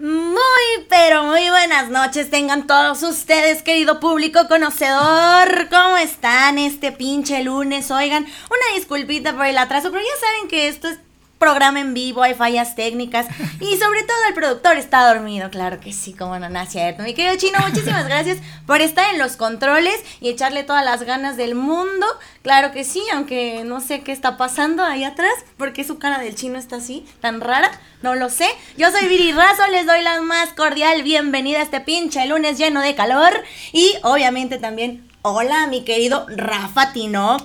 Muy, pero muy buenas noches tengan todos ustedes, querido público conocedor. ¿Cómo están este pinche lunes? Oigan, una disculpita por el atraso, pero ya saben que esto es programa en vivo, hay fallas técnicas y sobre todo el productor está dormido, claro que sí, como no, no es cierto. Mi querido Chino, muchísimas gracias por estar en los controles y echarle todas las ganas del mundo, claro que sí, aunque no sé qué está pasando ahí atrás, porque su cara del chino está así, tan rara, no lo sé. Yo soy Viri Razo, les doy la más cordial bienvenida a este pinche lunes lleno de calor y obviamente también... Hola, mi querido Rafa Tinoco.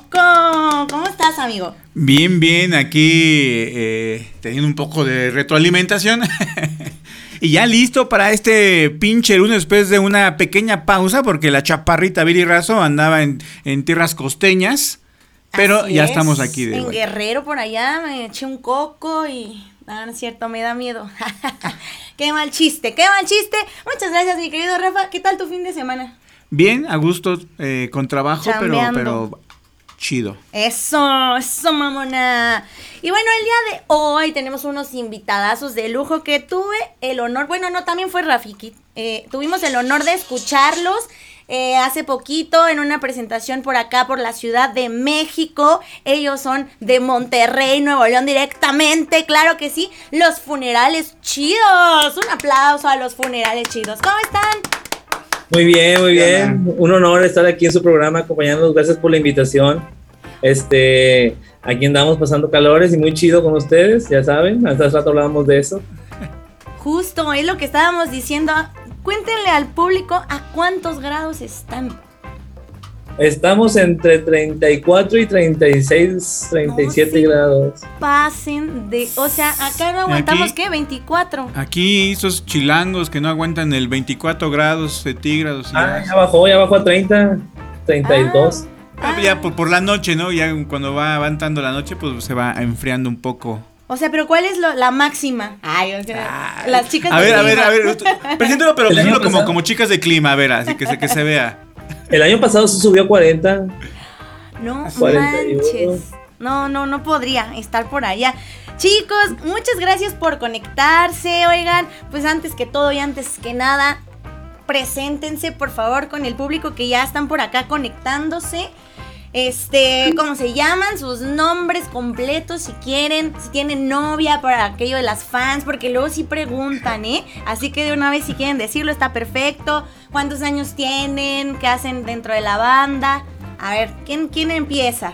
¿Cómo estás, amigo? Bien, bien, aquí eh, teniendo un poco de retroalimentación. y ya listo para este pinche lunes después de una pequeña pausa, porque la chaparrita Viri Razo andaba en, en tierras costeñas. Pero Así ya es, estamos aquí de En. Guerrero por allá me eché un coco y. Ah, no es cierto, me da miedo. qué mal chiste, qué mal chiste. Muchas gracias, mi querido Rafa. ¿Qué tal tu fin de semana? Bien, a gusto, eh, con trabajo, pero, chido. Eso, eso, mamona. Y bueno, el día de hoy tenemos unos invitadazos de lujo que tuve el honor, bueno, no, también fue Rafiki. eh, tuvimos el honor de escucharlos eh, hace poquito en una presentación por acá, por la Ciudad de México. Ellos son de Monterrey, Nuevo León, directamente, claro que sí. Los funerales chidos. Un aplauso a los funerales chidos. ¿Cómo están? Muy bien, muy bien. Un honor estar aquí en su programa acompañándonos. Gracias por la invitación. Este, aquí andamos pasando calores y muy chido con ustedes, ya saben. Hace rato hablábamos de eso. Justo, es lo que estábamos diciendo. Cuéntenle al público a cuántos grados están. Estamos entre 34 y 36, 37 sí. grados. Pasen de. O sea, acá no aguantamos, Aquí- ¿qué? 24. Aquí esos chilangos que no aguantan el 24 grados centígrados. Ah, ya- bajó, ya bajó a 30, 32. Ah, ya por, por la noche, ¿no? Ya cuando va avanzando la noche, pues se va enfriando un poco. O sea, pero ¿cuál es lo- la máxima? Ay, o sea, Ay. las chicas A de ver, a ver, clima. a ver. tú- Preséntalo, pero preséntalo como, como chicas de clima, a ver, así que se, que se vea. El año pasado se subió a 40. No 41. manches. No, no, no podría estar por allá. Chicos, muchas gracias por conectarse. Oigan, pues antes que todo y antes que nada, preséntense por favor con el público que ya están por acá conectándose. Este, ¿cómo se llaman? Sus nombres completos si quieren, si tienen novia para aquello de las fans, porque luego sí preguntan, ¿eh? Así que de una vez si quieren decirlo está perfecto. ¿Cuántos años tienen? ¿Qué hacen dentro de la banda? A ver, ¿quién, quién empieza?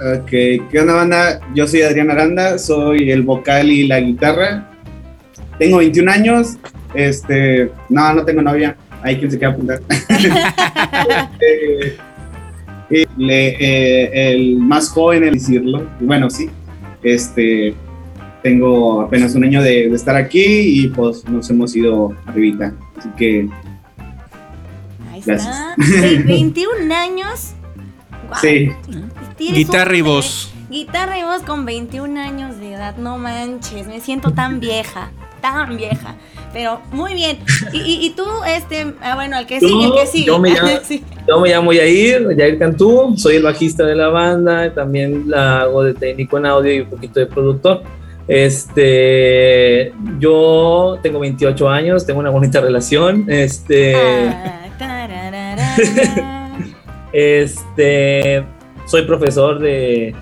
Ok, ¿qué onda banda? Yo soy Adrián Aranda, soy el vocal y la guitarra. Tengo 21 años, este, no, no tengo novia, hay quien se quiera apuntar. Este, eh, el más joven en decirlo, bueno, sí, este, tengo apenas un año de, de estar aquí y pues nos hemos ido arribita, así que Ahí Gracias. está. De 21 años. Guau. sí, Guitarra y voz. Guitarra y voz con 21 años de edad. No manches, me siento tan vieja. Tan vieja. Pero muy bien. Y, y- y tú, este, ah, bueno, el que sigue, el que sigue. yo me llamo- Sí. Yo me llamo Yair, Yair Cantú, soy el bajista de la banda, también la hago de técnico en audio y un poquito de productor. Este, yo tengo 28 años, tengo una bonita relación. Este, Ah, este, soy profesor de,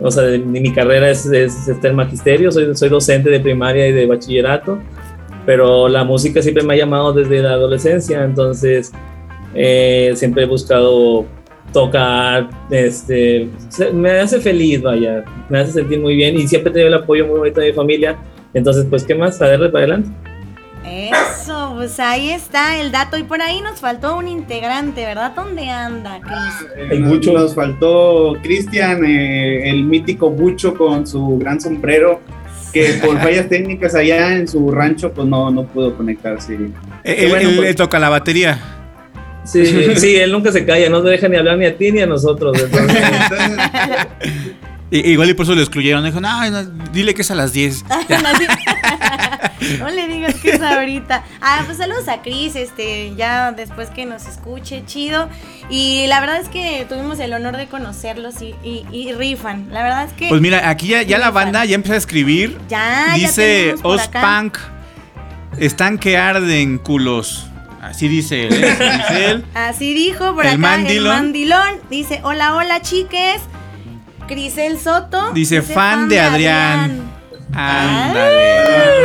o sea, de, mi carrera es, es, está en magisterio, soy, soy docente de primaria y de bachillerato, pero la música siempre me ha llamado desde la adolescencia, entonces eh, siempre he buscado tocar, este, me hace feliz, vaya, me hace sentir muy bien y siempre he tenido el apoyo muy bonito de mi familia, entonces pues, ¿qué más? A darle para adelante. Eso, pues ahí está el dato. Y por ahí nos faltó un integrante, ¿verdad? ¿Dónde anda, Cris? Hay mucho. nos faltó Cristian, eh, el mítico Bucho con su gran sombrero. que por fallas técnicas allá en su rancho, pues no, no pudo conectarse. Él, Qué bueno, él- pues. él toca la batería. Sí, sí, él nunca se calla, no te deja ni hablar ni a ti ni a nosotros. entonces, Entonces, I- igual y por eso lo excluyeron. Dijo, no, no, dile que es a las 10. Ya. No, le digas que es ahorita. Ah, pues saludos a Cris, este, ya después que nos escuche, chido. Y la verdad es que tuvimos el honor de conocerlos y, y- y rifan. La verdad es que Pues mira, aquí ya, ya la banda ya empezó a escribir. ya, ya dice acá. Ospunk, están que arden culos. Así dice él. ¿eh? Dice él. Así dijo por El acá mandilón. el mandilón. Dice, hola, hola, chiques. Crisel Soto. Dice, fan de Adrián. Ándale.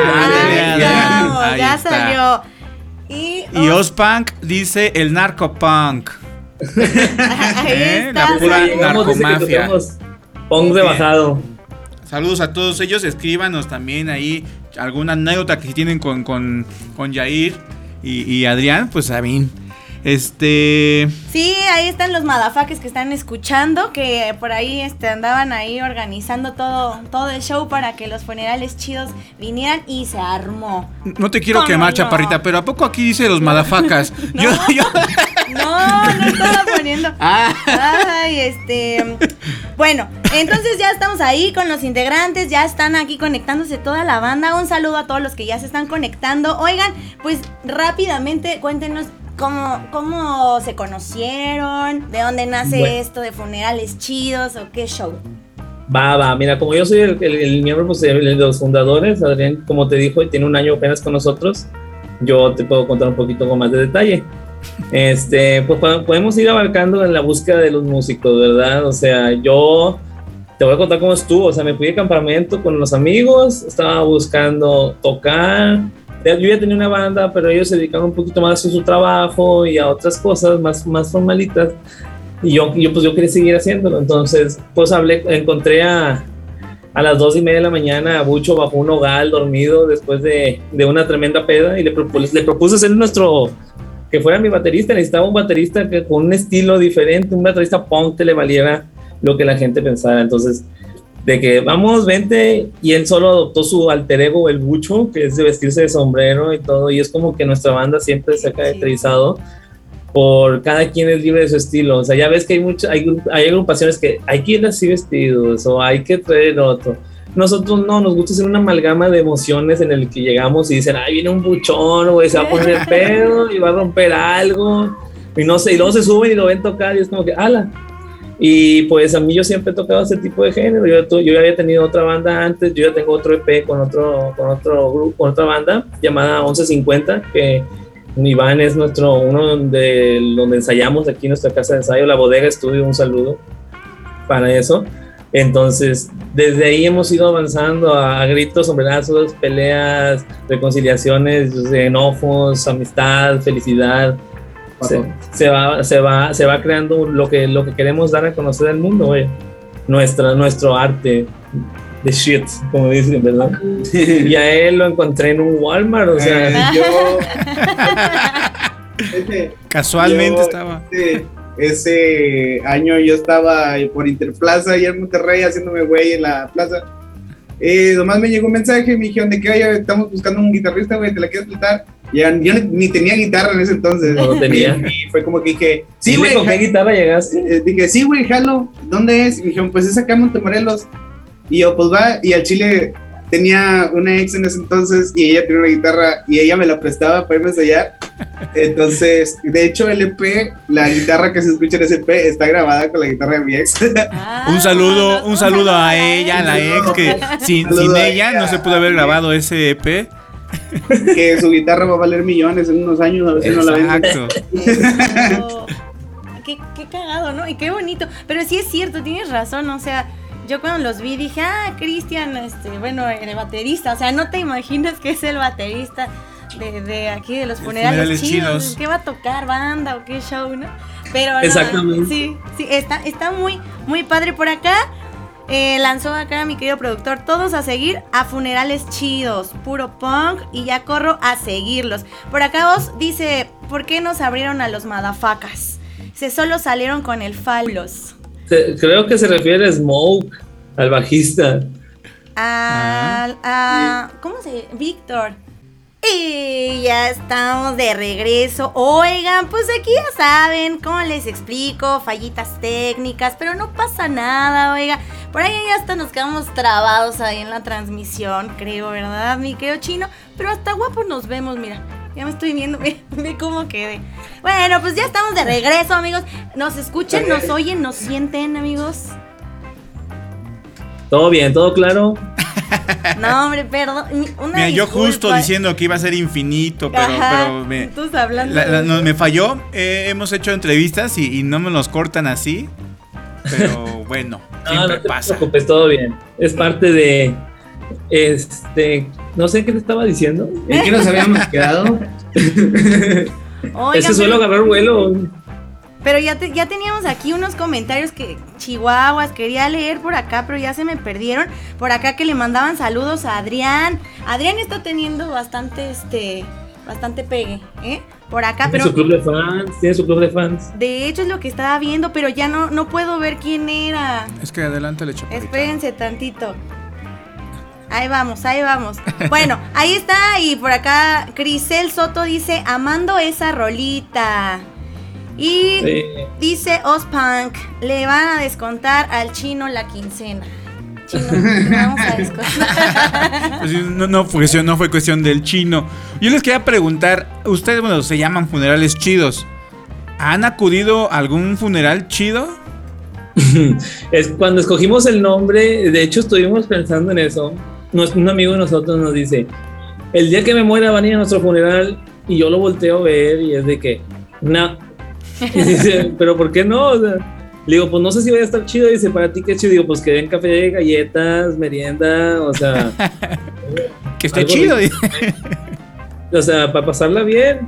Ah, Ándale, ahí Adrián. Ahí ya está. salió. Y, Y Ospunk dice el narcopunk. ahí ¿eh? está, La pura que narcomafia. Punk rebajado. Saludos a todos ellos. Escríbanos también ahí alguna anécdota que tienen con, con, con Yair y, y Adrián. Pues a mí. Este. Sí, ahí están los madafaques que están escuchando, que por ahí este, andaban ahí organizando todo, todo el show para que los funerales chidos vinieran y se armó. No te quiero ¿Cómo quemar, no? chaparrita, pero ¿a poco aquí dice los madafacas? Yo, yo. No, no estaba poniendo. Ah. Ay, este. Bueno, entonces ya estamos ahí con los integrantes, ya están aquí conectándose toda la banda. Un saludo a todos los que ya se están conectando. Oigan, pues rápidamente cuéntenos cómo, cómo se conocieron, de dónde nace Bueno. esto de funerales chidos o qué show. Va, va, mira, como yo soy el, el- el miembro pues, de los fundadores, Adrián, como te dijo, tiene un año apenas con nosotros, yo te puedo contar un poquito con más de detalle. Este, pues po- podemos ir abarcando en la búsqueda de los músicos, ¿verdad? O sea, yo te voy a contar cómo estuvo, o sea, me fui de campamento con los amigos, estaba buscando tocar, yo ya tenía una banda, pero ellos se dedicaban un poquito más a su trabajo y a otras cosas más, más formalitas. Y yo, yo, pues yo quería seguir haciéndolo. Entonces, pues hablé, encontré a, a las dos y media de la mañana a Bucho bajo un hogar dormido después de, de una tremenda peda y le propuse, le propuse ser nuestro, que fuera mi baterista. Necesitaba un baterista que, con un estilo diferente, un baterista punk que le valiera lo que la gente pensara. Entonces, de que vamos, vente, y él solo adoptó su alter ego, el Bucho, que es de vestirse de sombrero y todo, y es como que nuestra banda siempre se ha caracterizado por cada quien es libre de su estilo. O sea, ya ves que hay muchas, hay, hay agrupaciones que hay que ir así vestidos o hay que traer otro. Nosotros no, nos gusta hacer una amalgama de emociones en el que llegamos y dicen, ay, viene un buchón, güey, se va a poner pedo y va a romper algo. Y no sé, y luego se suben y lo ven tocar y es como que, ala. Y pues a mí yo siempre he tocado ese tipo de género. Yo, yo había tenido otra banda antes, yo ya tengo otro EP con otro, con otro grupo, con otra banda llamada 1150, que Iván es nuestro, uno de donde ensayamos aquí en nuestra casa de ensayo, la bodega estudio, un saludo para eso. Entonces, desde ahí hemos ido avanzando a gritos, sombrerazos, peleas, reconciliaciones, enojos, amistad, felicidad. Se, se va, se, va, se va creando lo que, lo que queremos dar a conocer al mundo, güey. Nuestra, nuestro arte de shit, como dicen, ¿verdad? Y a él lo encontré en un Walmart, o sea, Eh, yo. Ese- Casualmente yo, estaba. Ese, ese año yo estaba por Interplaza y en Monterrey haciéndome güey en la plaza. Eh, nomás me llegó un mensaje, me dijeron de que oye, estamos buscando un guitarrista, güey, ¿te la quieres plantar? Y ya- yo ni, tenía guitarra en ese entonces. No tenía. Y fue como que dije, sí, güey. ¿con qué guitarra llegaste? eh, dije, sí, güey, jalo, ¿dónde es? Y me dijeron, pues es acá en Montemorelos. Y yo, pues va, y al Chile tenía una ex en ese entonces y ella tenía una guitarra y ella me la prestaba para irme a ensayar. Entonces, de hecho, el EP, la guitarra que se escucha en ese EP está grabada con la guitarra de mi ex. Ah, Un saludo, no, un saludo a ella, a la ex, que sin, ella ella. no se pudo haber grabado ese EP. que su guitarra va a valer millones en unos años, a ver si no la venden. Exacto. Qué, qué cagado, ¿no? Y qué bonito. Pero sí es cierto, tienes razón. O sea, yo cuando los vi dije, ah, Cristian, este, bueno, el baterista. O sea, no te imaginas que es el baterista de, de aquí, de los funerales, funerales chidos. chidos. ¿Qué va a tocar? ¿Banda o qué show, no? Pero no, Exactamente. sí, sí, está, está muy, muy padre por acá. eh, lanzó acá mi querido productor, todos a seguir a funerales chidos, puro punk, y ya corro a seguirlos. Por acá os dice, ¿por qué nos abrieron a los madafacas? Se solo salieron con el falos. Creo que se refiere a Smoke, al bajista. al, a, ¿cómo se Víctor. Y ya estamos de regreso. Oigan, pues aquí ya saben, ¿cómo les explico? Fallitas técnicas, pero no pasa nada, oiga. Por ahí ya hasta nos quedamos trabados ahí en la transmisión, creo, ¿verdad, mi querido chino? Pero hasta guapo nos vemos, mira. Ya me estoy viendo, ve, ve cómo quedé. Bueno, pues ya estamos de regreso, amigos. Nos escuchan, nos oyen, nos sienten, amigos. Todo bien, todo claro. No, hombre, perdón. Una Mira, yo disculpa. justo diciendo que iba a ser infinito, pero, Ajá, pero me, tú hablando la- la- no, me falló. Eh, hemos hecho entrevistas y, y no me los cortan así. Pero bueno, No, siempre no te pasa. preocupes, todo bien. Es parte de. Este. No sé qué te estaba diciendo. ¿En qué nos habíamos quedado? Oigan, Ese suelo pero- agarrar vuelo. Pero ya, te- ya teníamos aquí unos comentarios que Chihuahuas quería leer por acá, pero ya se me perdieron. Por acá que le mandaban saludos a Adrián. Adrián está teniendo bastante, este, bastante pegue, ¿eh? Por acá, Tiene pero su club de fans. Tiene su club de fans. de hecho es lo que estaba viendo, pero ya no, no puedo ver quién era. Es que adelante le. Espérense tantito. Ahí vamos, ahí vamos. Bueno, ahí está. Y por acá, Crisel Soto dice, amando esa rolita. Y Sí. dice Ospunk, le van a descontar al chino la quincena. Chino, vamos a descontar. Pues no, no, fue cuestión, no fue cuestión del chino. Yo les quería preguntar, ustedes, bueno, se llaman funerales chidos. ¿Han acudido a algún funeral chido? Es cuando escogimos el nombre, de hecho estuvimos pensando en eso. Nos- un amigo de nosotros nos dice, el día que me muera van a ir a nuestro funeral y yo lo volteo a ver y es de que, no. Y dice, pero ¿por qué no? O sea, le digo, pues no sé si vaya a estar chido. Dice, para ti qué chido. Digo, pues que den café, galletas, merienda, o sea, Que esté chido. o sea, para pasarla bien.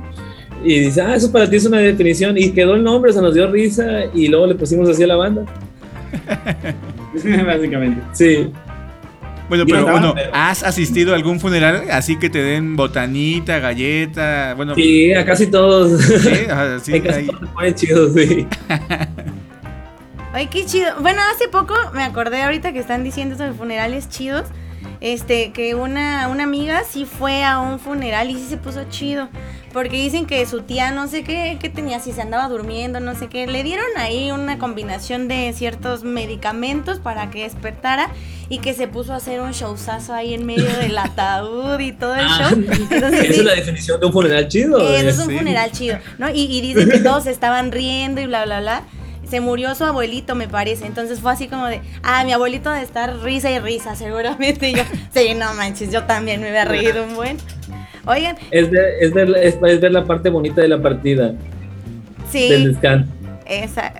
Y dice, ah, eso para ti es una definición. Y quedó el nombre, se nos dio risa y luego le pusimos así a la banda. Básicamente. Sí. Bueno, pero bueno, ¿has asistido a algún funeral así que te den botanita, galleta? Bueno, Sí, a casi todos. sí, ajá, sí, Hay casi ahí. todos se ponen chidos, sí. Ay, qué chido. Bueno, hace poco me acordé ahorita que están diciendo sobre funerales chidos. Este, que una, una amiga sí fue a un funeral y sí se puso chido. Porque dicen que su tía no sé qué, qué tenía, si se andaba durmiendo, no sé qué. Le dieron ahí una combinación de ciertos medicamentos para que despertara y que se puso a hacer un showzazo ahí en medio del ataúd y todo el Ah, show. Entonces, Esa sí, es la definición de un funeral chido. eso es un funeral chido, ¿no? Y, y dicen que todos estaban riendo y bla, bla, bla. Se murió su abuelito, me parece. Entonces fue así como de, ah, mi abuelito de estar risa y risa, seguramente. Y yo, sí, no manches, yo también me había reído un buen. Oigan, Es, ver, es, ver, es, es ver la parte bonita de la partida, del sí, descanso. esa.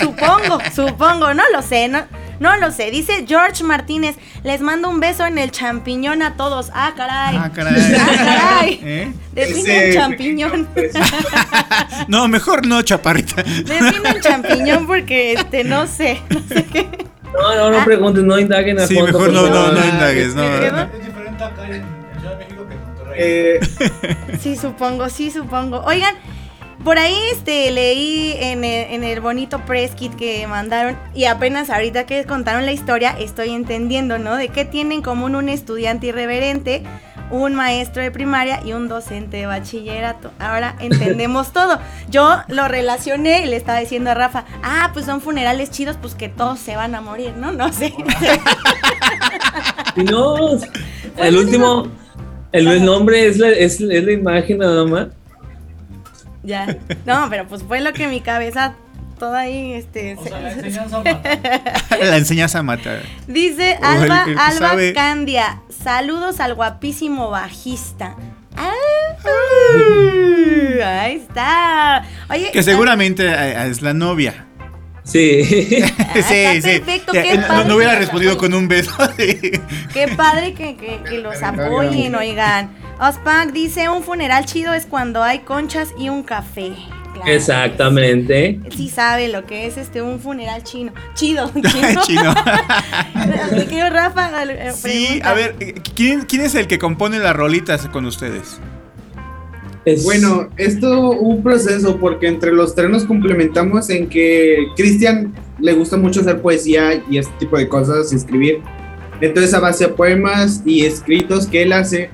Supongo, supongo, no lo sé, no, no lo sé. Dice George Martínez, les mando un beso en el champiñón a todos. Ah, caray. Ah, caray. Ah, caray. ¿Eh? Define champiñón. No, mejor no, chaparrita. Define champiñón porque, este, no sé, no sé qué. No, no, no pregunten, no indaguen a Sí, fondo, mejor no, no, no indagues, no. Es diferente acá en, en Ciudad de México que en Monterrey. Eh, Sí, supongo, sí, supongo. Oigan, por ahí este leí en el, en el bonito press kit que mandaron y apenas ahorita que contaron la historia estoy entendiendo, ¿no? De qué tiene en común un estudiante irreverente, un maestro de primaria y un docente de bachillerato. Ahora entendemos todo. Yo lo relacioné y le estaba diciendo a Rafa, ah, pues son funerales chidos, pues que todos se van a morir, ¿no? No sé. No, el último, el, el nombre es la, es, es la imagen nada más. Ya. No, pero pues fue lo que mi cabeza toda ahí, este... O se- sea, la enseñanza mata. La enseñas a matar. Dice O el- Alba, el que Alba sabe. Candia, saludos al guapísimo bajista. Ah, uh, ahí está. Oye, Que seguramente eh, es la novia. Sí. Ah, está perfecto, Ya, qué eh, no, padre no hubiera respondido con un beso. sí. Qué padre que, que- que los apoyen, oigan. Ospank dice, un funeral chido es cuando hay conchas y un café. Claro. Exactamente. Sí sabe lo que es este un funeral chino. Chido, chino. Chino. Querido Rafa, eh, Sí, pregunta. a ver, eh, ¿quién, quién es el que compone las rolitas con ustedes? Es- bueno, esto un proceso porque entre los tres nos complementamos en que Cristian le gusta mucho hacer poesía y este tipo de cosas escribir. Entonces, a base de poemas y escritos que él hace,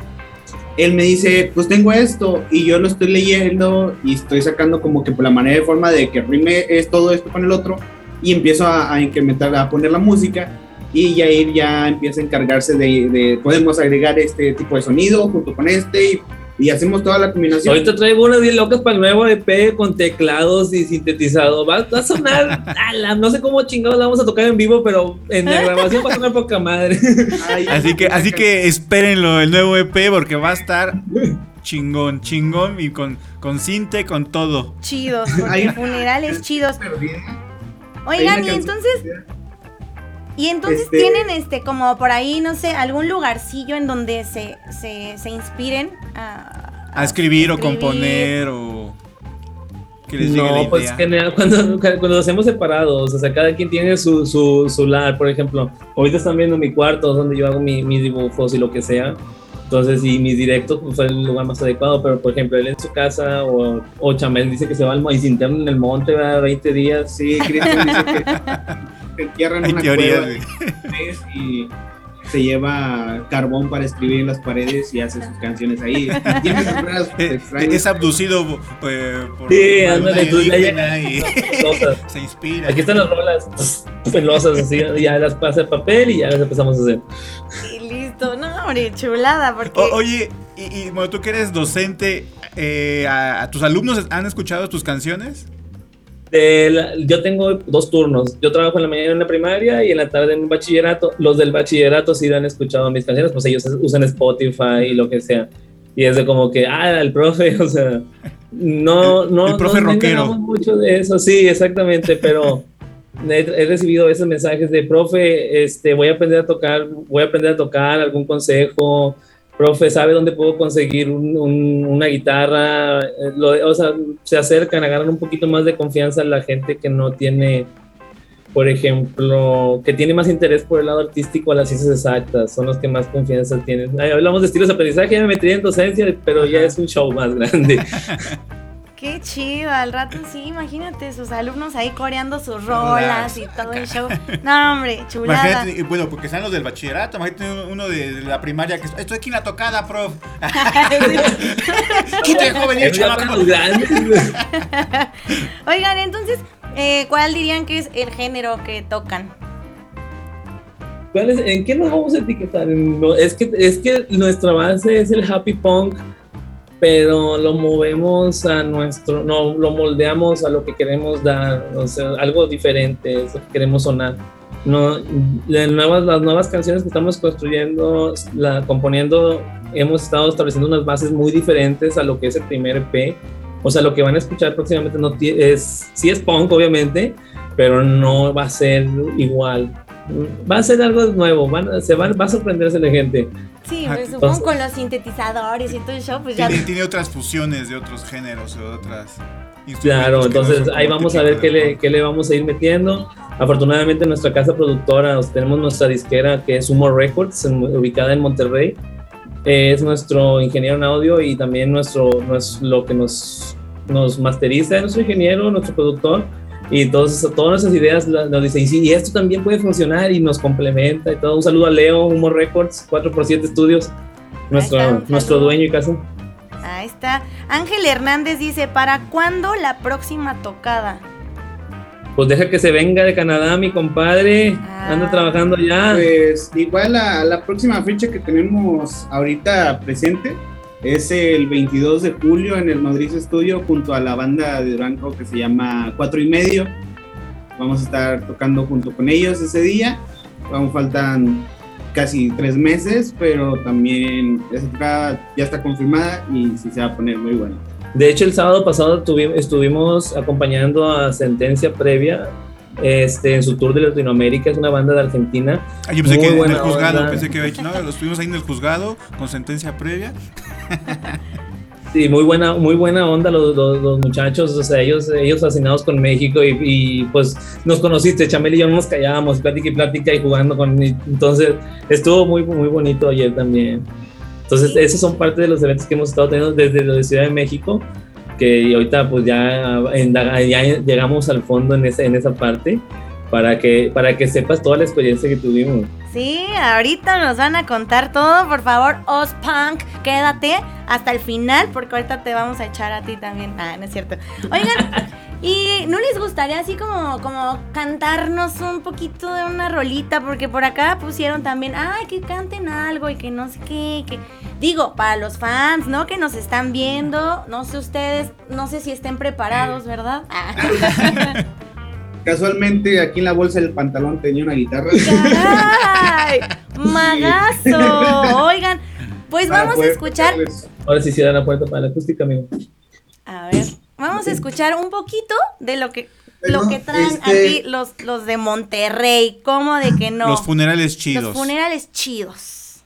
él me dice, pues tengo esto, y yo lo estoy leyendo y estoy sacando como que por la manera de forma de que rime es todo esto con el otro, y empiezo a, a incrementar, a poner la música, y Yair ya empieza a encargarse de, de, podemos agregar este tipo de sonido junto con este, y, y hacemos toda la combinación. Ahorita traigo unas bien locas para el nuevo EP con teclados y sintetizado. Va, va a sonar, ala, no sé cómo chingados la vamos a tocar en vivo, pero en la grabación va a sonar poca madre. Ay, Así que, así que espérenlo, el nuevo EP, porque va a estar chingón, chingón y con, con cinte, con todo. Chidos, Hay porque funerales chidos. Oigan, y entonces, y entonces Este- tienen este, como por ahí, no sé, algún lugarcillo en donde se, se, se inspiren a, A escribir o escribir. componer o que les No, la pues idea. general, cuando, cuando los hacemos separados, o sea, cada quien tiene su, su, su lar, por ejemplo, ahorita están viendo mi cuarto donde yo hago mi- mis dibujos y lo que sea, entonces, y mis directos, pues fue el lugar más adecuado, pero por ejemplo, él en su casa, o, o Chamel dice que se va al interno en el monte, ¿verdad? 20 días, Sí, Cristian dice que se entierra en Hay una teorías, cueva y se lleva carbón para escribir en las paredes y hace sus canciones ahí. Tiene sus Eh, extrañas. Es abducido eh, por Sí, ándale, tú ya y se inspira. Aquí están las rolas pelosas, así, ya las pasa el papel y ya las empezamos a hacer. Y listo, no, hombre, chulada, porque... O- oye, y, y, bueno, tú que eres docente, eh, a, a tus alumnos han escuchado tus canciones? La- yo tengo dos turnos. Yo trabajo en la mañana en la primaria y en la tarde en un bachillerato. Los del bachillerato sí han escuchado mis canciones, pues ellos usan Spotify y lo que sea. Y es de como que, ah, el profe, o sea, no, El- no, el profe no, no rockero. mucho de eso, sí, exactamente, pero he, he recibido esos mensajes de, profe, este, voy a aprender a tocar, voy a aprender a tocar, algún consejo, profe, ¿sabe dónde puedo conseguir un- un- una guitarra? Eh, lo- o sea, se acercan, agarran un poquito más de confianza a la gente que no tiene, por ejemplo, que tiene más interés por el lado artístico a las ciencias exactas, son los que más confianza tienen. Ay, hablamos de estilos de aprendizaje, ya me metí en docencia, pero ya es un show más grande. Qué chido, al rato sí, imagínate sus alumnos ahí coreando sus rolas y todo el show. No, hombre, chulada. Imagínate, bueno, porque están los del bachillerato, imagínate uno de, de la primaria que estoy aquí en la tocada, prof. ¿Quién te dejó venir, Eso ya para chamaco? los grandes. Oigan, entonces, eh, ¿cuál dirían que es el género que tocan? ¿Cuál es- ¿En qué nos vamos a etiquetar? No, es, que, es que nuestra base es el happy punk, pero lo movemos a nuestro, no, lo moldeamos a lo que queremos dar, o sea, algo diferente, es lo que queremos sonar. No, las, nuevas, las nuevas canciones que estamos construyendo, la, componiendo, hemos estado estableciendo unas bases muy diferentes a lo que es el primer EP. O sea, lo que van a escuchar próximamente no es, sí es punk, obviamente, pero no va a ser igual. Va a ser algo nuevo, van se van, va a sorprenderse la gente. Sí, pues, supongo entonces- con los sintetizadores y todo el show, pues ya. Tiene, tiene otras fusiones de otros géneros o de otras Claro, no entonces como ahí vamos a ver qué le, qué le vamos a ir metiendo. Afortunadamente nuestra casa productora, tenemos nuestra disquera que es Humo Records, en- ubicada en Monterrey. Eh, es nuestro ingeniero en audio y también nuestro, nues- lo que nos, nos masteriza es nuestro ingeniero, nuestro productor. Y todos, todas nuestras ideas nos dice, y sí, y esto también puede funcionar y nos complementa y todo. Un saludo a Leo, Humo Records, 4x7 Studios, nuestro, nuestro dueño y casa. Ahí está. Ángel Hernández dice, ¿para cuándo la próxima tocada? Pues deja que se venga de Canadá, mi compadre. Ah. Anda trabajando ya. Pues igual la, la próxima fecha que tenemos ahorita presente es el 22 de julio en el Madrid Studio junto a la banda de Durango que se llama Cuatro y Medio. Vamos a estar tocando junto con ellos ese día. Aún faltan casi tres meses, pero también esa tocada ya está confirmada y sí se va a poner muy bueno. De hecho, el sábado pasado tuvi- estuvimos acompañando a Sentencia Previa este, en su tour de Latinoamérica. Es una banda de Argentina. Ah, yo pensé Muy que en el buena juzgado, onda. pensé que no, lo estuvimos ahí en el juzgado con sentencia previa. Sí, muy buena, muy buena onda los, los- los muchachos, o sea, ellos, ellos fascinados con México y, y, pues nos conociste, Chamel y yo no nos callábamos, plática y plática y jugando con... entonces estuvo muy, muy bonito ayer también. Entonces, esos son parte de los eventos que hemos estado teniendo desde la Ciudad de México, que ahorita pues ya, ya llegamos al fondo en esa, en esa parte para que, para que sepas toda la experiencia que tuvimos. Sí, ahorita nos van a contar todo. Por favor, Ospunk, quédate hasta el final porque ahorita te vamos a echar a ti también. Ah, no es cierto. Oigan, ¿y no les gustaría así como, como cantarnos un poquito de una rolita? Porque por acá pusieron también, ay, que canten algo y que no sé qué. Que... Digo, para los fans, ¿no? Que nos están viendo. No sé ustedes, no sé si estén preparados, ¿verdad? Ah. Casualmente aquí en la bolsa del pantalón tenía una guitarra. ¡Caray! ¡Magazo! Oigan, pues Para vamos a escuchar. Ahora sí cierran la puerta para la acústica, amigo. A ver, vamos a escuchar un poquito de lo que lo que traen este- aquí los, los de Monterrey. ¿Cómo de que no? Los funerales chidos. Los funerales chidos.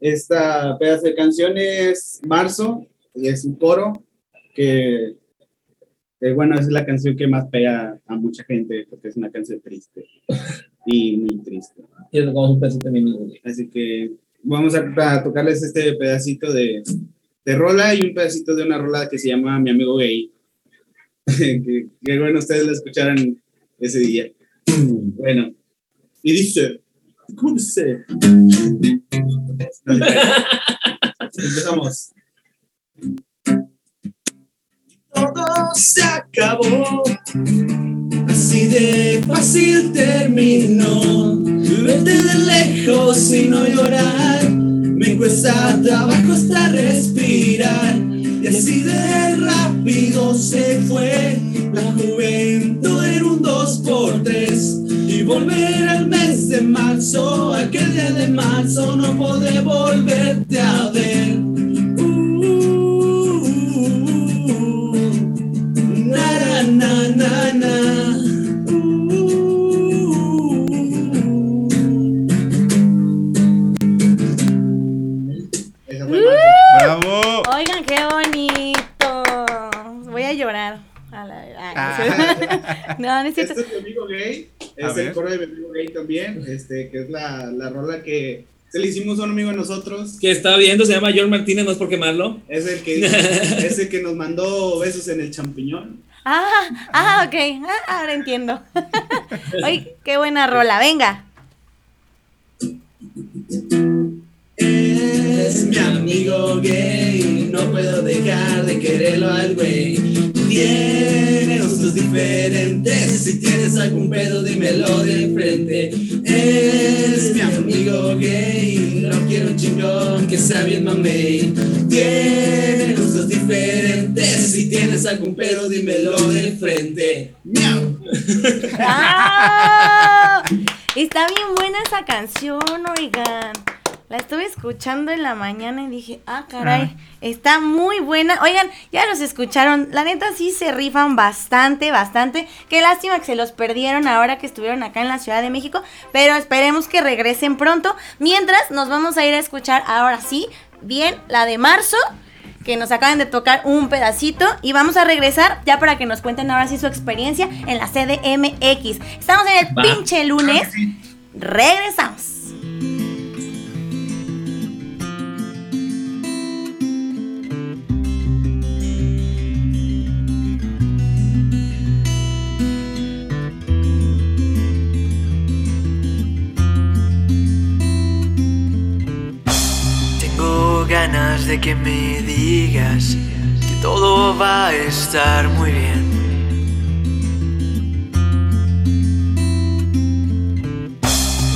Esta pedazo de canción es Marzo y es un coro que, que, bueno, es la canción que más pega a mucha gente porque es una canción triste y muy triste. Y es como un pedacito de mi amigo. Así que vamos a, a tocarles este pedacito de, de rola y un pedacito de una rola que se llama Mi amigo gay. que, que, bueno, ustedes la escucharon ese día. Bueno, y dice, ¿cómo dice? Empezamos. Todo se acabó, así de fácil terminó. Vete de lejos y no llorar, me cuesta trabajo hasta respirar. Y así de rápido se fue la juventud en un dos por tres. Y volver al mes de marzo, aquel día de marzo no podré volverte a ver. Ah, no, no es cierto. Este es mi amigo gay, A es ver. el coro de mi amigo gay también, este, que es la, la rola que se le hicimos a un amigo de nosotros, Que está viendo, se llama John Martínez, no es por quemarlo. es el que, es el que nos mandó besos en el champiñón. Ah, ah, ok. Ah, ahora entiendo. Oye, qué buena rola. Venga. Es mi amigo gay, no puedo dejar de quererlo al güey. Tiene gustos diferentes, si tienes algún pedo dímelo de frente. Es mi amigo gay, no quiero un chingón que sea bien mamey. Tiene gustos diferentes, si tienes algún pedo dímelo de frente. Miau. ¡Ah! Está bien buena esa canción, oigan. La estuve escuchando en la mañana y dije, ah, caray, está muy buena. Oigan, ya los escucharon. La neta sí se rifan bastante, bastante. Qué lástima que se los perdieron ahora que estuvieron acá en la Ciudad de México. Pero esperemos que regresen pronto. Mientras, nos vamos a ir a escuchar ahora sí, bien, la de marzo. Que nos acaban de tocar un pedacito. Y vamos a regresar ya para que nos cuenten ahora sí su experiencia en la CDMX. Estamos en el Va. pinche lunes. Regresamos. Ganas de que me digas que todo va a estar muy bien.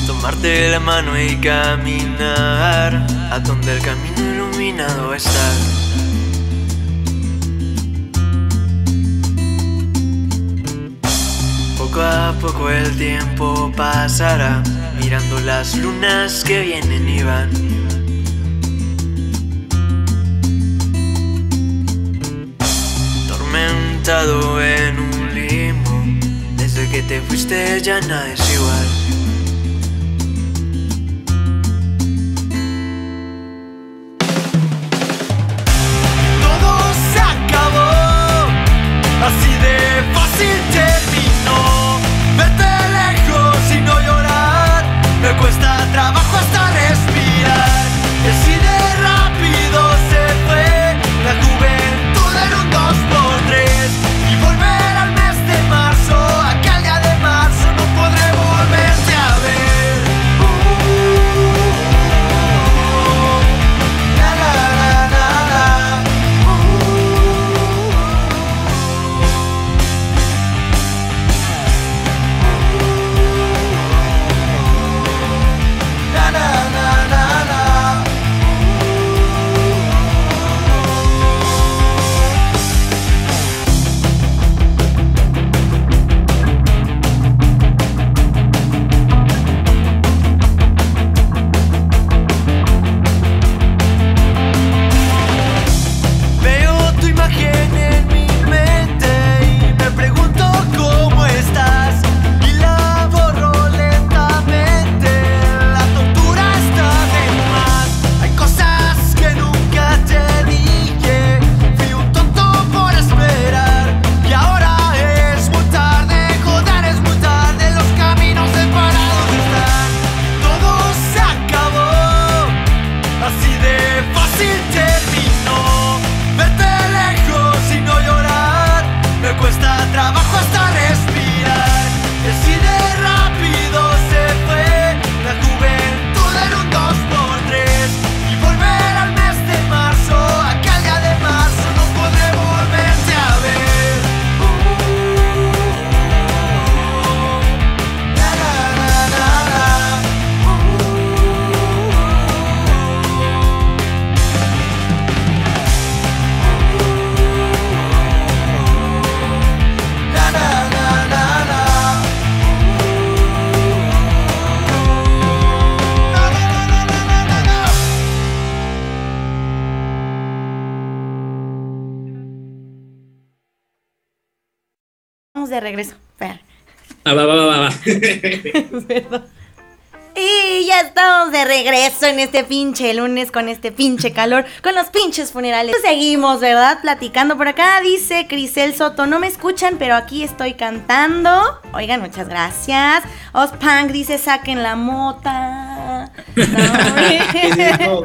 Tomarte la mano y caminar a donde el camino iluminado está. Poco a poco el tiempo pasará, mirando las lunas que vienen y van. En un limbo, desde que te fuiste ya nada es igual. Todo se acabó, así de fácil terminó. Vete lejos y no llorar, me cuesta trabajo de regreso. Espera. Ah, va, va, va, va. Perdón. Y ya estamos de regreso en este pinche lunes con este pinche calor, con los pinches funerales. Seguimos, ¿verdad? Platicando por acá, dice Crisel Soto, no me escuchan, pero aquí estoy cantando. Oigan, muchas gracias. Ospang dice, saquen la mota. No,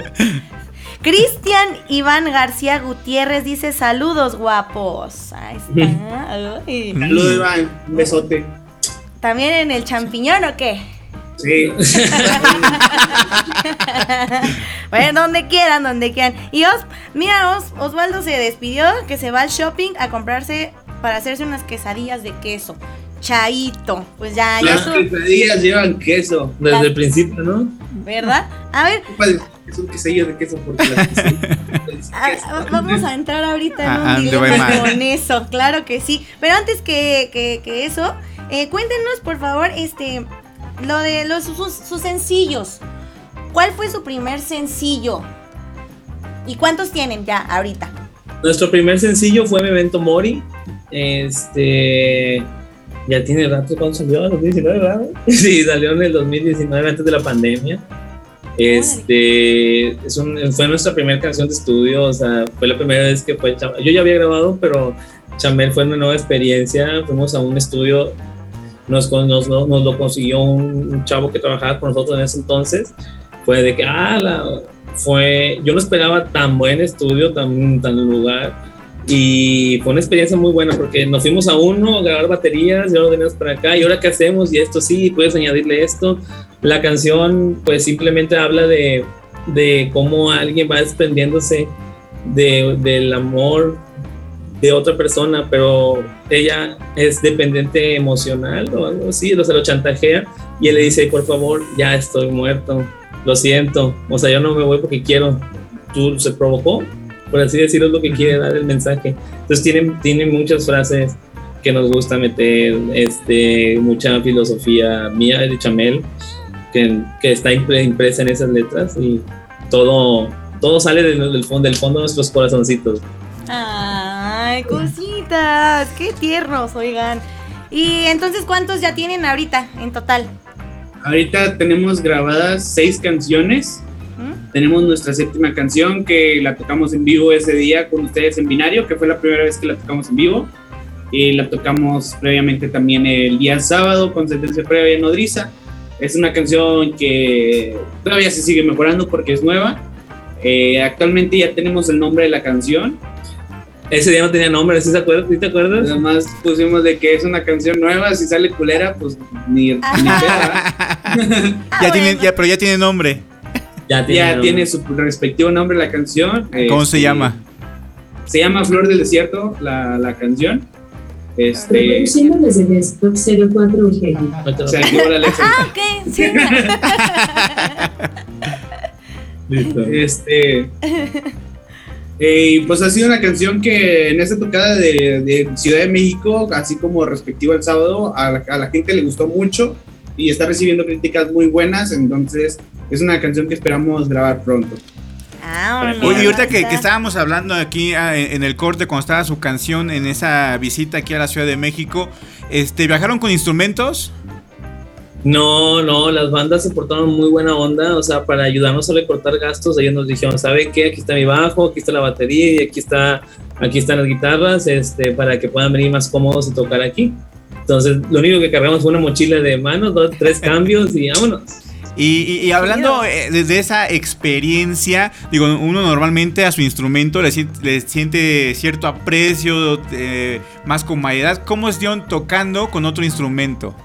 Cristian Iván García Gutiérrez dice, saludos guapos. Ahí está. Ay. Saludos, Iván. Un besote. ¿También en el champiñón o qué? Sí. bueno, donde quieran, donde quieran. Y Os, mira, Os- Osvaldo se despidió que se va al shopping a comprarse para hacerse unas quesadillas de queso. Chaito. Pues ya, ya Las quesadillas llevan queso. Desde Las- el principio, ¿no? ¿verdad? A ver, Pues, Es un quesillo de queso porque las quesadillas- a- a- vamos a entrar ahorita en Ah, un va dilema con eso, claro que sí. Pero antes que, que- que eso, eh, cuéntenos por favor, este, lo de los sus, sus sencillos. ¿Cuál fue su primer sencillo? ¿Y cuántos tienen ya ahorita? Nuestro primer sencillo fue Memento Mori. Este. Ya tiene rato cuando salió, en 2019, ¿verdad? Sí, salió en el 2019, antes de la pandemia. Este. Es un, fue nuestra primera canción de estudio, o sea, fue la primera vez que fue. Yo ya había grabado, pero Chamel fue una nueva experiencia. Fuimos a un estudio, nos, nos, nos lo consiguió un, un chavo que trabajaba con nosotros en ese entonces. Fue de que, ah, la, fue, yo no esperaba tan buen estudio, tan, tan lugar. Y fue una experiencia muy buena porque nos fuimos a uno a grabar baterías y ahora venimos para acá. ¿Y ahora qué hacemos? Y esto sí, puedes añadirle esto. La canción, pues simplemente habla de, de cómo alguien va desprendiéndose de, del amor de otra persona, pero ella es dependiente emocional o algo así, o sea, lo chantajea y él le dice, por favor, ya estoy muerto, lo siento, o sea, yo no me voy porque quiero, tú se provocó, por así decirlo, es lo que quiere dar el mensaje. Entonces tiene, tiene muchas frases que nos gusta meter, este, mucha filosofía mía de Chamel, que, que está impre- impresa en esas letras y todo, todo sale del, del fondo, del fondo de nuestros corazoncitos. Ay, cositas, qué tiernos, oigan. Y entonces, ¿cuántos ya tienen ahorita en total? Ahorita tenemos grabadas seis canciones. Tenemos nuestra séptima canción que la tocamos en vivo ese día con ustedes en binario, que fue la primera vez que la tocamos en vivo. Y la tocamos previamente también el día sábado con sentencia previa en Nodriza. Es una canción que todavía se sigue mejorando porque es nueva. Eh, actualmente ya tenemos el nombre de la canción. Ese día no tenía nombre, ¿sí, se acuerdas? ¿Sí te acuerdas? Además pusimos de que es una canción nueva. Si sale culera, pues ni, ni peda, ¿verdad? ya tiene, ya, pero ya tiene nombre. Ya tiene su respectivo nombre la canción. ¿Cómo se Este, llama? Se llama Flor del Desierto, la, la canción. Este, desde desktop 04 UG. Ahorita no- se activó la Alexa. Ah, ok, sí. Listo. Este, eh, y pues ha sido una canción que en esta tocada de, de Ciudad de México, así como respectivo al sábado, a la, a la gente le gustó mucho y está recibiendo críticas muy buenas. Entonces, es una canción que esperamos grabar pronto. Ah, Oye, y ahorita que, está. que estábamos hablando aquí ah, en, en el corte cuando estaba su canción en esa visita aquí a la Ciudad de México, este, ¿viajaron con instrumentos? No, no, las bandas se portaron muy buena onda, o sea, para ayudarnos a recortar gastos, ellos nos dijeron, ¿sabe qué? Aquí está mi bajo, aquí está la batería y aquí está, aquí están las guitarras, este, para que puedan venir más cómodos y tocar aquí. Entonces, lo único que cargamos fue una mochila de manos, dos, tres cambios y vámonos. Y, y- y hablando eh, desde esa experiencia, digo, uno normalmente a su instrumento le, le siente cierto aprecio, eh, más comodidad. ¿Cómo es Dion tocando con otro instrumento?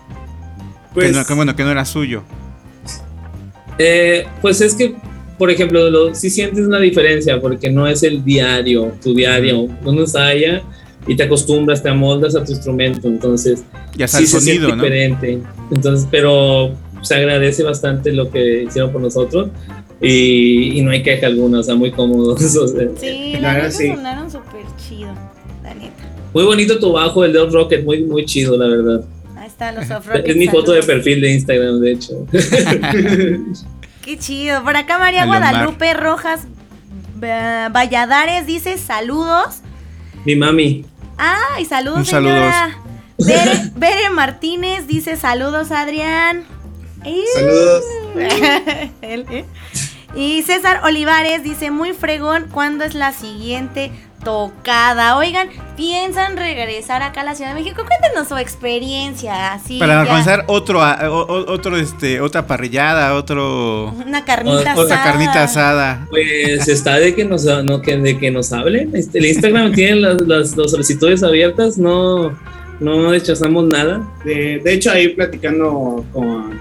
Pues, que, no, que bueno, que no era suyo. Eh, pues es que, por ejemplo, lo, sí sientes una diferencia porque no es el diario, tu diario. Uno ensaya y te acostumbras, te amoldas a tu instrumento, entonces Ya está sí el se siente sonido, ¿no? diferente. Entonces, pero se agradece bastante lo que hicieron por nosotros y, y no hay queja alguna, o sea, muy cómodos. o sea. Sí, La verdad, sí. sonaron súper chido, la neta. Muy bonito tu bajo, el de Off Rocket, muy, muy chido, la verdad. Ahí está los off Es mi foto de perfil de Instagram, de hecho. Qué chido. Por acá María. Guadalupe Rojas Va- Valladares dice saludos. Mi mami. Ay, saludos, Un saludos. señora. Bere, Bere Martínez dice saludos, Adrián. Saludos. ¿eh? Y César Olivares dice, muy fregón, ¿cuándo es la siguiente tocada? Oigan, ¿piensan regresar acá a la Ciudad de México? Cuéntenos su experiencia, así. Para ya. organizar otro, o- o- otro, este, otra parrillada, otro, Una carnita Otra otra asada. carnita asada. Pues está de que nos, no, que, de que nos hablen. Este, el Instagram tiene las, las, las solicitudes abiertas, no, no rechazamos nada. De, de hecho, ahí platicando con,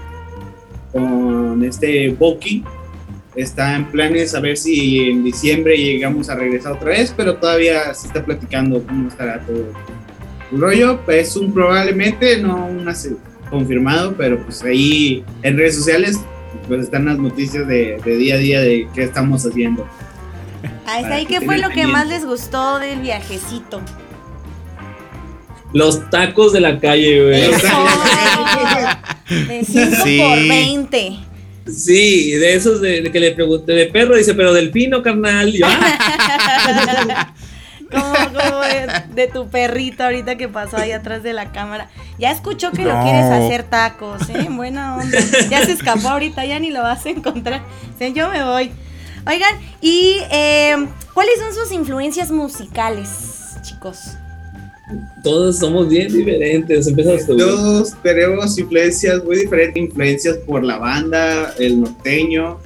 con este Boki, está en planes a ver si en diciembre llegamos a regresar otra vez, pero todavía se está platicando cómo estará todo el rollo. Es un probablemente, no un confirmado, pero pues ahí en redes sociales pues están las noticias de, de día a día de qué estamos haciendo. Ahí está. ¿Y que qué fue lo que más les gustó del viajecito? Los tacos de la calle, güey. Eso. De 5 Sí. por 20. Sí, de esos de, de que le pregunté de perro, dice, pero del pino, carnal. Yo, "Ah". Como, como de, de tu perrito ahorita que pasó ahí atrás de la cámara. Ya escuchó que lo quieres hacer tacos, ¿eh? Buena onda. Ya se escapó ahorita, ya ni lo vas a encontrar. O sea, yo me voy. Oigan, ¿y eh, cuáles son sus influencias musicales, chicos? Todos somos bien diferentes. Empiezas tú. Todos tenemos influencias muy diferentes, influencias por la banda, el norteño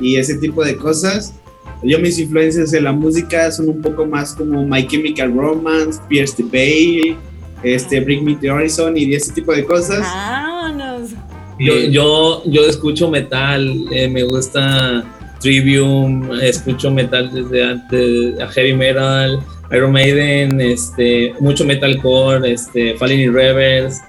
y ese tipo de cosas. Yo mis influencias en la música son un poco más como My Chemical Romance, Pierce the Veil, este, Bring Me the Horizon y ese tipo de cosas. Vámonos. Yo, yo, yo escucho metal, eh, me gusta Trivium, escucho metal desde antes, a heavy metal, Iron Maiden, este, mucho metalcore, este, Falling in Reverse,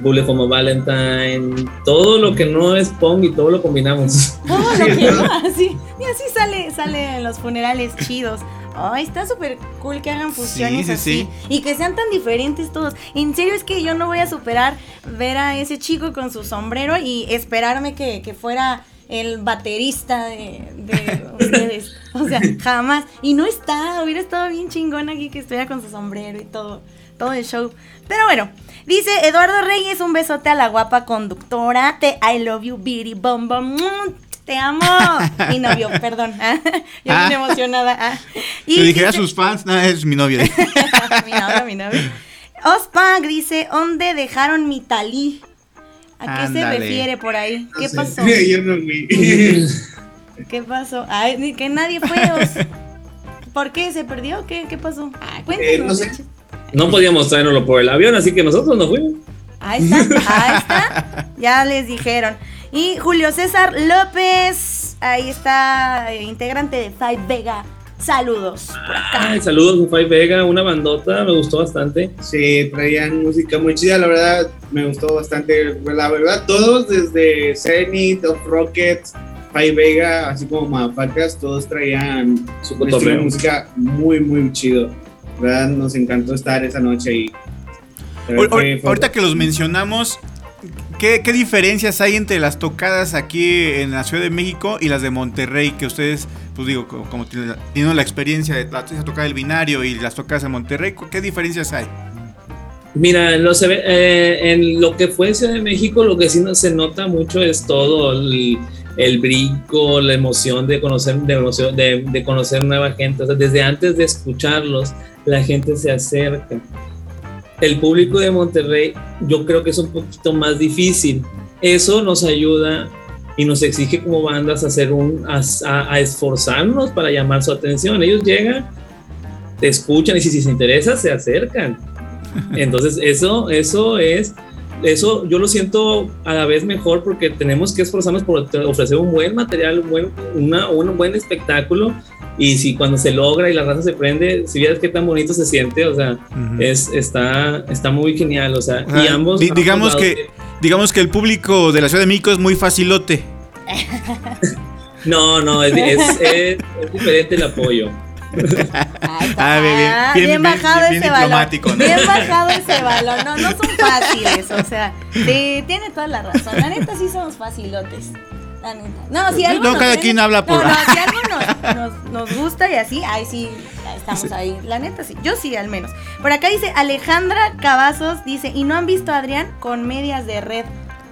Bullet for my Valentine, todo lo que no es punk y todo lo combinamos. Todo lo que no, así. Y así sale, sale en los funerales chidos. Ay, está súper cool que hagan fusiones sí, así. sí. Y que sean tan diferentes todos. En serio es que yo no voy a superar ver a ese chico con su sombrero y esperarme que, que fuera el baterista de, de ustedes. O sea, jamás. Y no está, hubiera estado bien chingón aquí que estuviera con su sombrero y todo, todo el show. Pero bueno, dice Eduardo Reyes, un besote a la guapa conductora. Te I love you, Bitty Bom Bom. Mm, Te amo. Mi novio, perdón. Yo Ah. bien emocionada. Ah. Le dije a dice- sus fans, no, es mi novia. mi novio, mi novio. Ospang dice, ¿dónde dejaron mi talí? ¿A qué se refiere por ahí? ¿Qué pasó? Yo no fui. ¿Qué pasó? Ay, ni que nadie fue. ¿Por qué? ¿Se perdió? ¿Qué, qué pasó? Ay, cuéntanos. Eh, no sé. Eche. No podíamos traernoslo por el avión, así que nosotros nos fuimos. Ahí está, ahí está. Ya les dijeron. Y Julio César López, ahí está, eh, integrante de Five Vega. Saludos por acá. Ay, saludos, Mufai Vega, una bandota, me gustó bastante. Sí, traían música muy chida, la verdad me gustó bastante. La verdad, todos desde Zenith, Off Rockets, Pai Vega, así como Mafacas, todos traían Su de música muy, muy chido. La verdad, nos encantó estar esa noche ahí. Fue- Ahorita que los mencionamos, ¿qué, diferencias hay entre las tocadas aquí en la Ciudad de México y las de Monterrey? Que ustedes, pues digo, co- como, tienen la- experiencia de la tocada del binario y las tocadas en Monterrey, ¿qué diferencias hay? Mira, en lo, se ve- eh, en lo que fue Ciudad de México, lo que sí no se nota mucho es todo el, el brinco, la emoción de conocer, de, emoción- de, de conocer nueva gente. O sea, desde antes de escucharlos, la gente se acerca. El público de Monterrey, yo creo que es un poquito más difícil. Eso nos ayuda y nos exige como bandas a hacer un, a, a- a esforzarnos para llamar su atención. Ellos llegan, te escuchan y si, si se interesa, se acercan. Entonces, eso, eso es, eso yo lo siento a la vez mejor porque tenemos que esforzarnos por ofrecer un buen material, un buen, una- un buen espectáculo. Y si cuando se logra y la raza se prende, si vieras qué tan bonito se siente, o sea, es, está, está muy genial, o sea, y ambos. di- ambos digamos que, digamos que el público de la Ciudad de México es muy facilote. No, no, es, es, es- es diferente el apoyo. Ah, bien, bien, bien, bien bajado bien ese balón. ¿no? Bien bajado ese balón. No, no son fáciles. O sea, tiene toda la razón. La neta sí somos facilotes. La neta. No, si algo No, nos cada quien habla por- No, no, si algo nos, nos- nos gusta y así, ahí sí, estamos ahí. La neta sí, yo sí al menos. Por acá dice Alejandra Cavazos, dice, ¿y no han visto a Adrián con medias de red?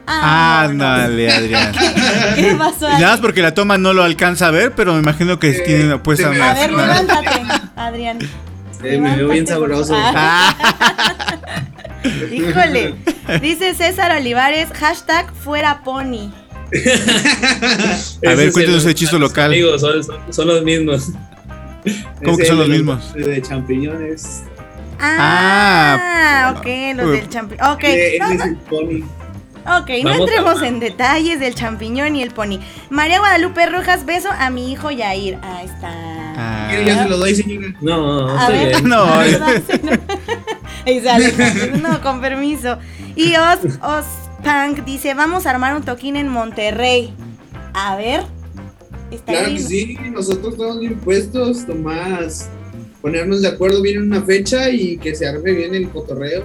Ah, no. Ándale, Adrián. ¿Qué pasó? Nada más porque la toma no lo alcanza a ver, pero me imagino que tiene puesta sí, una. A ver, una- levántate, Adrián. Eh, me veo bien sabroso. Ah, Híjole. Dice César Olivares, hashtag fuera pony. A ver, Ese cuéntanos el- el hechizo los local. Amigos, son, son- son los mismos. ¿Cómo que Ese son los mismos? De champiñones. Ah, Ah, ok, los uy. del champiñón. Ok, Eh, no, es el pony. Ok, no Vamos entremos a- en detalles del champiñón y el pony. María Guadalupe Rojas, beso a mi hijo Yair. Ahí está. Ah. Ya se lo doy, señora. No, A estoy ver. bien. No, A ver, se aleja. No, con permiso. Y Os, Os Punk dice, vamos a armar un toquín en Monterrey. A ver. Está Claro que bien. sí, nosotros estamos bien puestos, Tomás. Ponernos de acuerdo bien en una fecha y que se arme bien el cotorreo.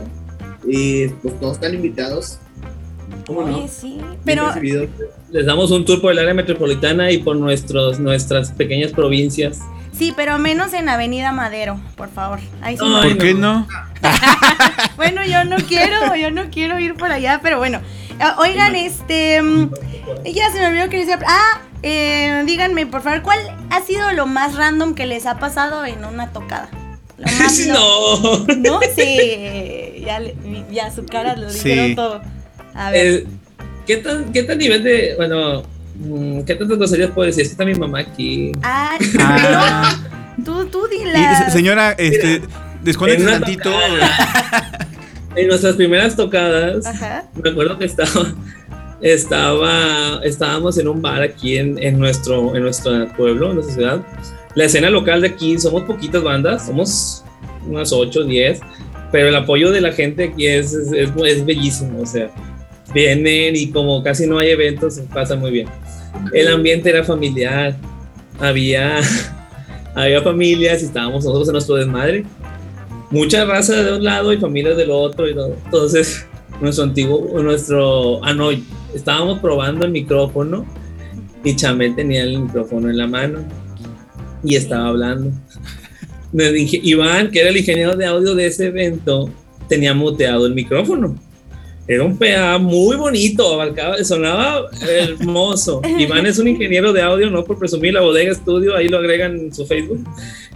Y pues todos están invitados. ¿Cómo Oye, no? sí. Pero. Les damos un tour por el área metropolitana y por nuestros, nuestras pequeñas provincias. sí, pero menos en Avenida Madero, por favor. Ahí sí Ay, no. ¿Por qué no? Bueno, yo no quiero, yo no quiero ir por allá, pero bueno. Ah, Oigan, este. mm, Ya se me olvidó que decía. Ah, eh, díganme, por favor, ¿cuál ha sido lo más random que les ha pasado en una tocada? Lo más lo- no. No sé. Ya, ya su cara lo Sí. dijeron todo. A ver. Eh, ¿qué, tan, ¿Qué tan nivel de. Bueno, mm, ¿qué tantas groserías puedo decir? Es que está mi mamá aquí. Ah, Ah. no. Tú, tú dila. se- señora, este, desconecte una tantito. tocada, en nuestras primeras tocadas, Ajá. me acuerdo que estaba, estaba, estábamos en un bar aquí en, en nuestro, en nuestro pueblo, en nuestra ciudad. La escena local de aquí, somos poquitas bandas, somos unas 8, 10, pero el apoyo de la gente aquí es, es, es- es bellísimo, o sea, vienen y como casi no hay eventos, se pasa muy bien. El ambiente era familiar, había, había familias y estábamos nosotros en nuestro desmadre. Mucha raza de un lado y familias del otro y todo. Entonces, nuestro antiguo, nuestro, ah no, estábamos probando el micrófono y Chamel tenía el micrófono en la mano y estaba hablando. Iván, que era el ingeniero de audio de ese evento, tenía muteado el micrófono. Era un PA muy bonito, abarcaba, sonaba hermoso. Iván es un ingeniero de audio, no por presumir la bodega estudio, ahí lo agregan en su Facebook.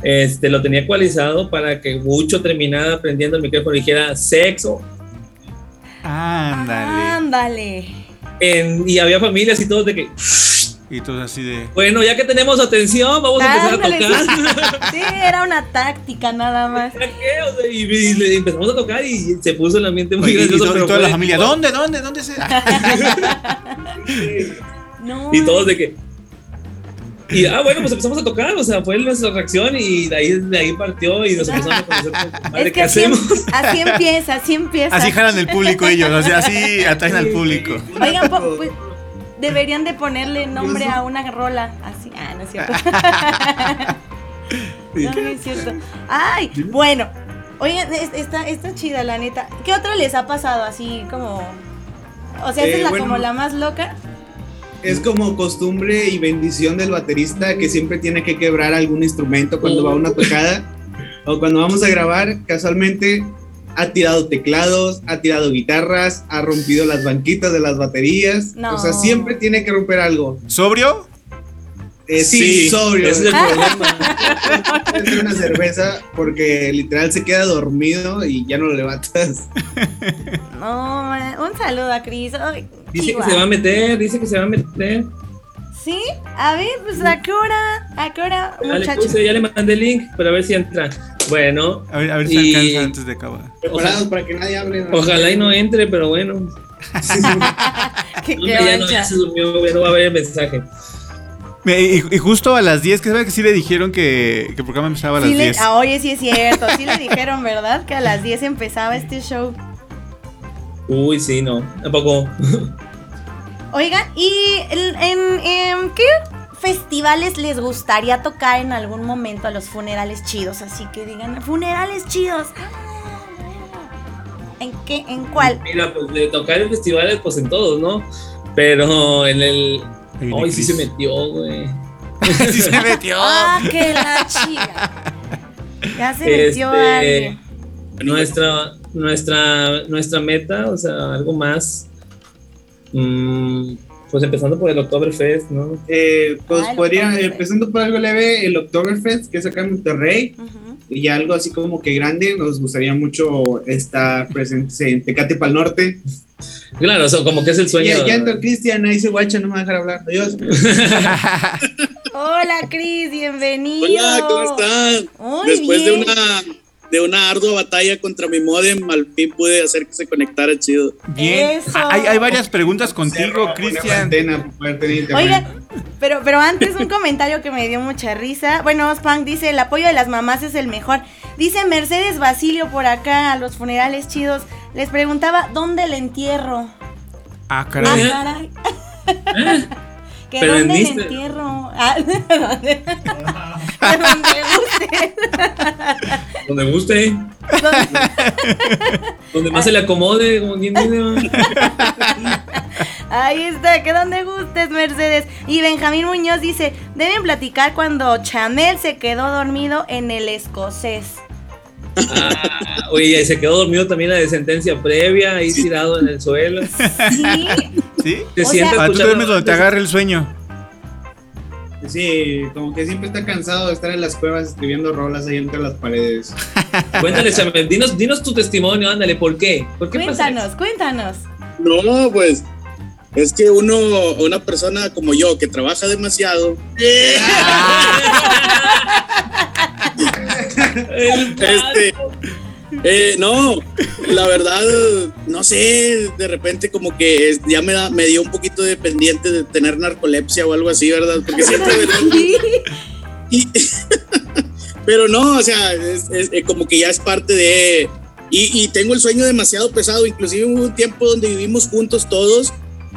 Este, lo tenía ecualizado para que Gucho terminara aprendiendo el micrófono y dijera sexo. Ándale. Ándale. En- y había familias y todos de que, Y todo así de. bueno, ya que tenemos atención, vamos a empezar Ándale, a tocar. Sí, era una táctica nada más. ¿Ya qué? O sea, y, empezamos a tocar y se puso el ambiente muy y gracioso. to- y pero toda la familia, ¿dónde, dónde, dónde se.? No. Y todos de que. Y ah, bueno, pues empezamos a tocar, o sea, fue nuestra reacción y de ahí, de ahí partió y nos empezamos a conocer. madre, Es que ¿Qué así, hacemos? así empieza, así empieza. Así jalan el público ellos, o sea, así atraen al público. Oigan, pues, deberían de ponerle nombre a una rola. Así. Ah, no es cierto. no, no es cierto. Ay, bueno. Es- está, está chida, la neta. ¿Qué otra les ha pasado así como... O sea, Eh, es la, bueno. como la más loca. Es como costumbre y bendición del baterista que siempre tiene que quebrar algún instrumento cuando va a una tocada o cuando vamos a grabar. Casualmente ha tirado teclados, ha tirado guitarras, ha rompido las banquitas de las baterías. No. O sea, siempre tiene que romper algo. ¿Sobrio? Eh, sí, sobrio. Ese es el problema. Es una cerveza porque literal se queda dormido y ya no lo levantas. No, un saludo a Cris. Dice que se va a meter, dice que se va a meter. ¿Sí? A ver, pues ¿a qué hora? ¿A qué hora, Ya le, muchachos? puse, ya le mandé el link, pero a ver si entra. Bueno, A ver, a ver si Y- alcanza antes de acabar. Preparados para que nadie hable. ojalá y no entre, pero bueno. ¿Qué, No, qué ya, no, ya se durmió, ya no va a ver el mensaje. Y, y justo a las 10, que sabe que sí le dijeron que, que el programa empezaba a las Sí le- 10. ah, oye, sí es cierto. Sí le dijeron, ¿verdad? Que a las 10 empezaba este show. Uy, sí, no. Tampoco. Oigan, ¿y en, en- en qué festivales les gustaría tocar en algún momento a los funerales chidos? Así que digan, funerales chidos. ¿En qué? ¿En cuál? Mira, pues de tocar en festivales, pues en todos, ¿no? Pero en el. Ay, sí se metió, güey. sí se metió. Ah, que la chica. Ya se metió Este, alguien. nuestra, nuestra, nuestra meta, o sea, algo más. mm, pues empezando por el Oktoberfest, ¿no? Eh, pues Ah, podría, empezando por algo leve, el Oktoberfest, que es acá en Monterrey, Ujú. Y algo así como que grande, nos gustaría mucho estar presentes en Tecate Pal Norte. Claro, o sea, como que es el sueño. Ya, ya entró Cristian, ahí se guacha, no me va a dejar hablar. Adiós. Hola, Cris, bienvenido. Hola, ¿cómo están? Muy Después bien. de una de una ardua batalla contra mi modem, al fin pude hacer que se conectara chido. Bien. Hay, hay varias preguntas contigo, Cristian. Oigan, pero, pero antes un comentario que me dio mucha risa. Bueno, Spunk dice, el apoyo de las mamás es el mejor. Dice Mercedes Basilio por acá, a los funerales chidos. Les preguntaba, ¿dónde el entierro? Ah, Ah, caray. caray. ¿Que Pero dónde el vendiste. entierro? Ah, ¿dónde? Que donde guste. Donde guste, donde más se le acomode, como quien dice. Ahí está, que donde gustes, Mercedes. Y Benjamín Muñoz dice, deben platicar cuando Chanel se quedó dormido en el escocés. Ah, oye, se quedó dormido también la de sentencia previa, ahí tirado en el suelo. Sí, ¿Sí? Se O siente sea- Ah, tú duermes donde te agarre el sueño. Sí, como que siempre está cansado de estar en las cuevas escribiendo rolas ahí entre las paredes. Cuéntale, Chamel, dinos, dinos tu testimonio, ándale, ¿por qué? ¿Por qué pasa cuéntanos, cuéntanos. No, pues es que uno, una persona como yo que trabaja demasiado, El este, eh, no, la verdad, no sé, de repente como que ya me da, me dio un poquito de pendiente de tener narcolepsia o algo así, ¿verdad? Porque siempre Sí. Y- pero no, o sea, es, es- eh, como que ya es parte de... Y, y tengo el sueño demasiado pesado, inclusive hubo un tiempo donde vivimos juntos todos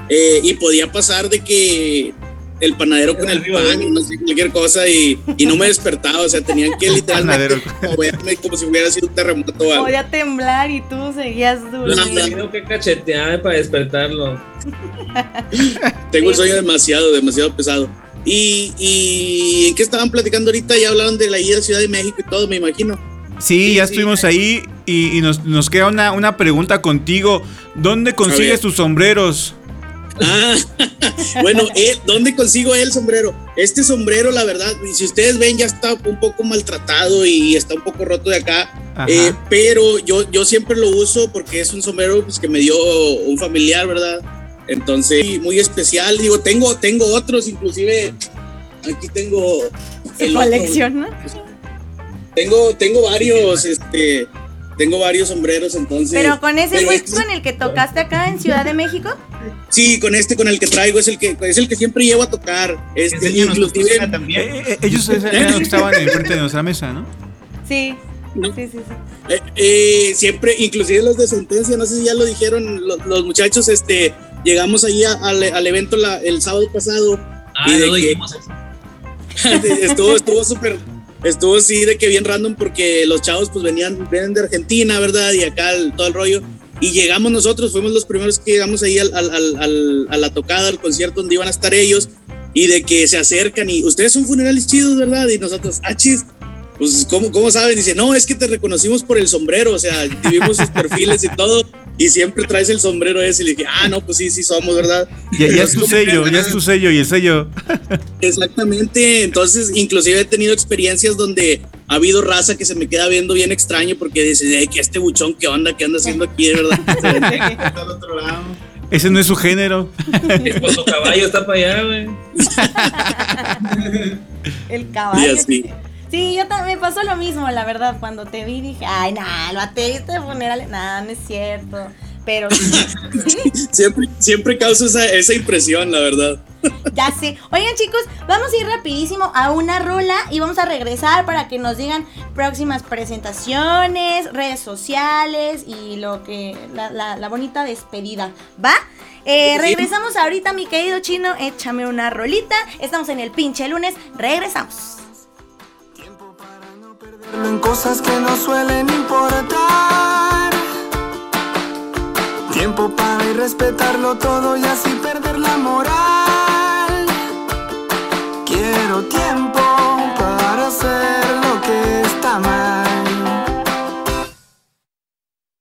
eh, y podía pasar de que el panadero con el pan, no sé, cualquier cosa y, y no me despertaba, o sea, tenían que literalmente moverme como si hubiera sido un terremoto. Podía temblar y tú seguías Lo durmiendo. tengo que cachetear para despertarlo. Tengo el sueño demasiado, demasiado pesado. Y, y ¿en qué estaban platicando ahorita? Ya hablaron de la ida a Ciudad de México y todo, me imagino. Sí, ya sí. estuvimos ahí y, y nos, nos queda una, una pregunta contigo. ¿Dónde consigues tus sombreros? Ah, bueno, eh, ¿dónde consigo el sombrero? Este sombrero, la verdad, si ustedes ven, ya está un poco maltratado y está un poco roto de acá. Eh, pero yo, yo siempre lo uso porque es un sombrero pues, que me dio un familiar, ¿verdad? Entonces, muy especial. Digo, tengo, tengo otros, inclusive aquí tengo. Se colecciona. Tengo, tengo varios, este, tengo varios sombreros, entonces. Pero con ese fue este- con el que tocaste acá en Ciudad de México. Sí, con este, con el que traigo, es el que, es el que siempre llevo a tocar. Este, inclusive, también. Eh, eh, ellos eran los que estaban enfrente de nuestra mesa, ¿no? Sí. No. Sí, sí, sí. eh, eh, siempre, inclusive los de sentencia, no sé si ya lo dijeron los, los muchachos, este, llegamos ahí a- al, al evento la- el sábado pasado. Ah, Y de no que- dijimos eso. estuvo, estuvo súper, estuvo así de que bien random porque los chavos pues venían, vienen de Argentina, ¿verdad? Y acá el- todo el rollo. Y llegamos nosotros, fuimos los primeros que llegamos ahí al, al- al- a la tocada, al concierto donde iban a estar ellos. Y de que se acercan y ustedes son funerales chidos, ¿verdad? Y nosotros, ah, chis. Pues, ¿cómo, ¿cómo saben? Dice, no, es que te reconocimos por el sombrero, o sea, vimos sus perfiles y todo, y siempre traes el sombrero ese. Y le dije, ah, no, pues sí, sí somos, ¿verdad? Ya, ya es tu sello, ya es tu sello y el sello. Exactamente, entonces inclusive he tenido experiencias donde ha habido raza que se me queda viendo bien extraño porque dice, "Ey, que este buchón, ¿qué onda? ¿Qué anda haciendo aquí, de verdad? Está al otro lado. Ese no es su género. Pues tu caballo está para allá, güey. El Y caballo. así. Sí, yo también me pasó lo mismo, la verdad. Cuando te vi dije, ay, nah, lo ateíste de funerales. Nah, no es cierto. Pero sí, Siempre, siempre causa esa, esa impresión, la verdad. ya sé. Oigan, chicos, vamos a ir rapidísimo a una rola y vamos a regresar para que nos digan próximas presentaciones, redes sociales y lo que. la, la- la bonita despedida. ¿Va? Eh, regresamos ahorita, mi querido chino. Échame una rolita. Estamos en el pinche lunes. Regresamos. En cosas que no suelen importar. Tiempo para ir respetarlo todo y así perder la moral. Quiero tiempo para hacer lo que está mal.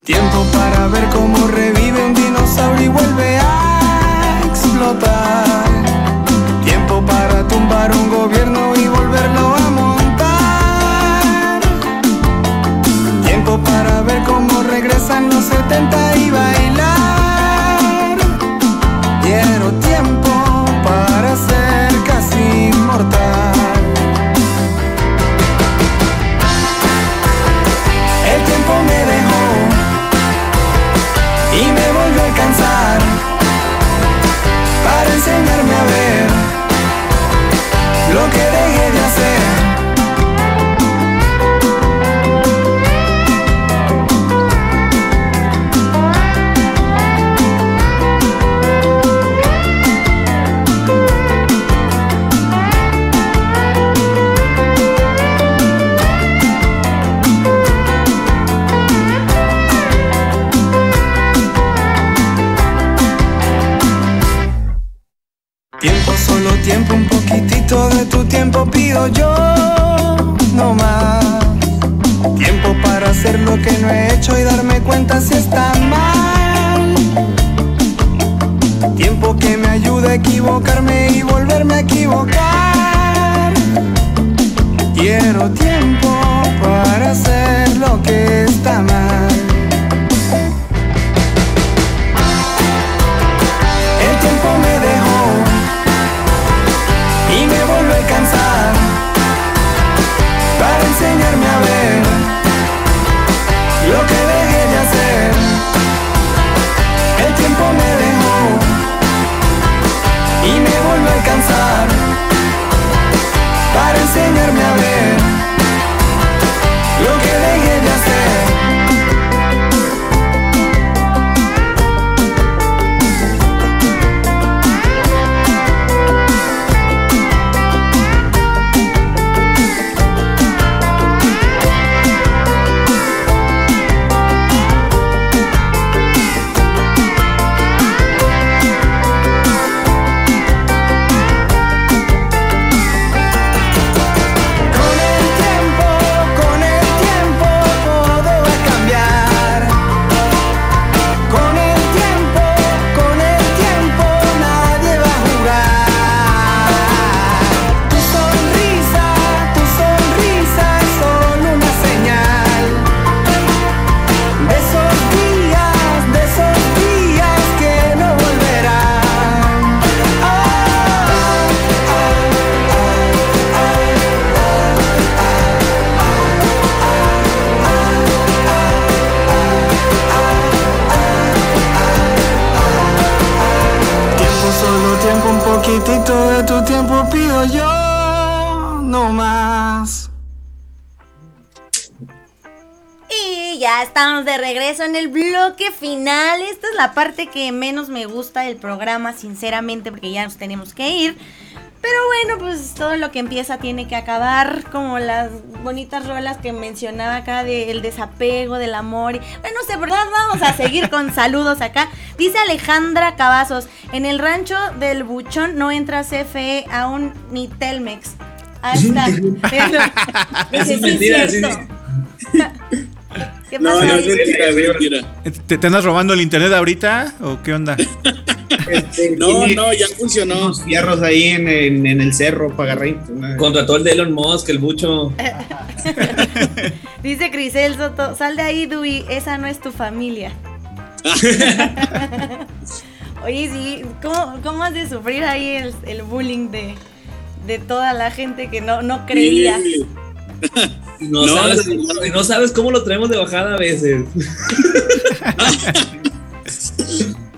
Tiempo para ver cómo revive un dinosaurio y vuelve a explotar. Tiempo para tumbar un gobierno los 70 y bailar. Quiero tiempo para ser casi inmortal. El tiempo me dejó y me volvió a alcanzar para enseñarme a ver lo que dejé tiempo, un poquitito de tu tiempo pido yo, no más. Tiempo para hacer lo que no he hecho y darme cuenta si está mal. Tiempo que me ayude a equivocarme y volverme a equivocar. Quiero tiempo para hacer lo que está mal. Parte que menos me gusta del programa, sinceramente, porque ya nos tenemos que ir. Pero bueno, pues todo lo que empieza tiene que acabar, como las bonitas rolas que mencionaba acá del desapego, del amor. y- Bueno, no sé, ¿verdad? Vamos a seguir con saludos acá. Dice Alejandra Cavazos, en el rancho del Buchón no entra CFE aún ni Telmex. Ahí está. Eso Dice, es "Sí, mentira, sí, cierto". ¿Qué No, pasa no es mentira, es mentira. ¿Te, te andas robando el internet ahorita o qué onda? No, no, ya funcionó. Unos fierros ahí en, en- en el cerro para agarrar. Contrató el de Elon Musk, el bucho. Dice Crisel Soto, sal de ahí, Dewey, esa no es tu familia. Oye, sí, ¿cómo, cómo has de sufrir ahí el, el bullying de, de toda la gente que no, no creía? Sí. No, No, sabes, no, no sabes cómo lo traemos de bajada a veces.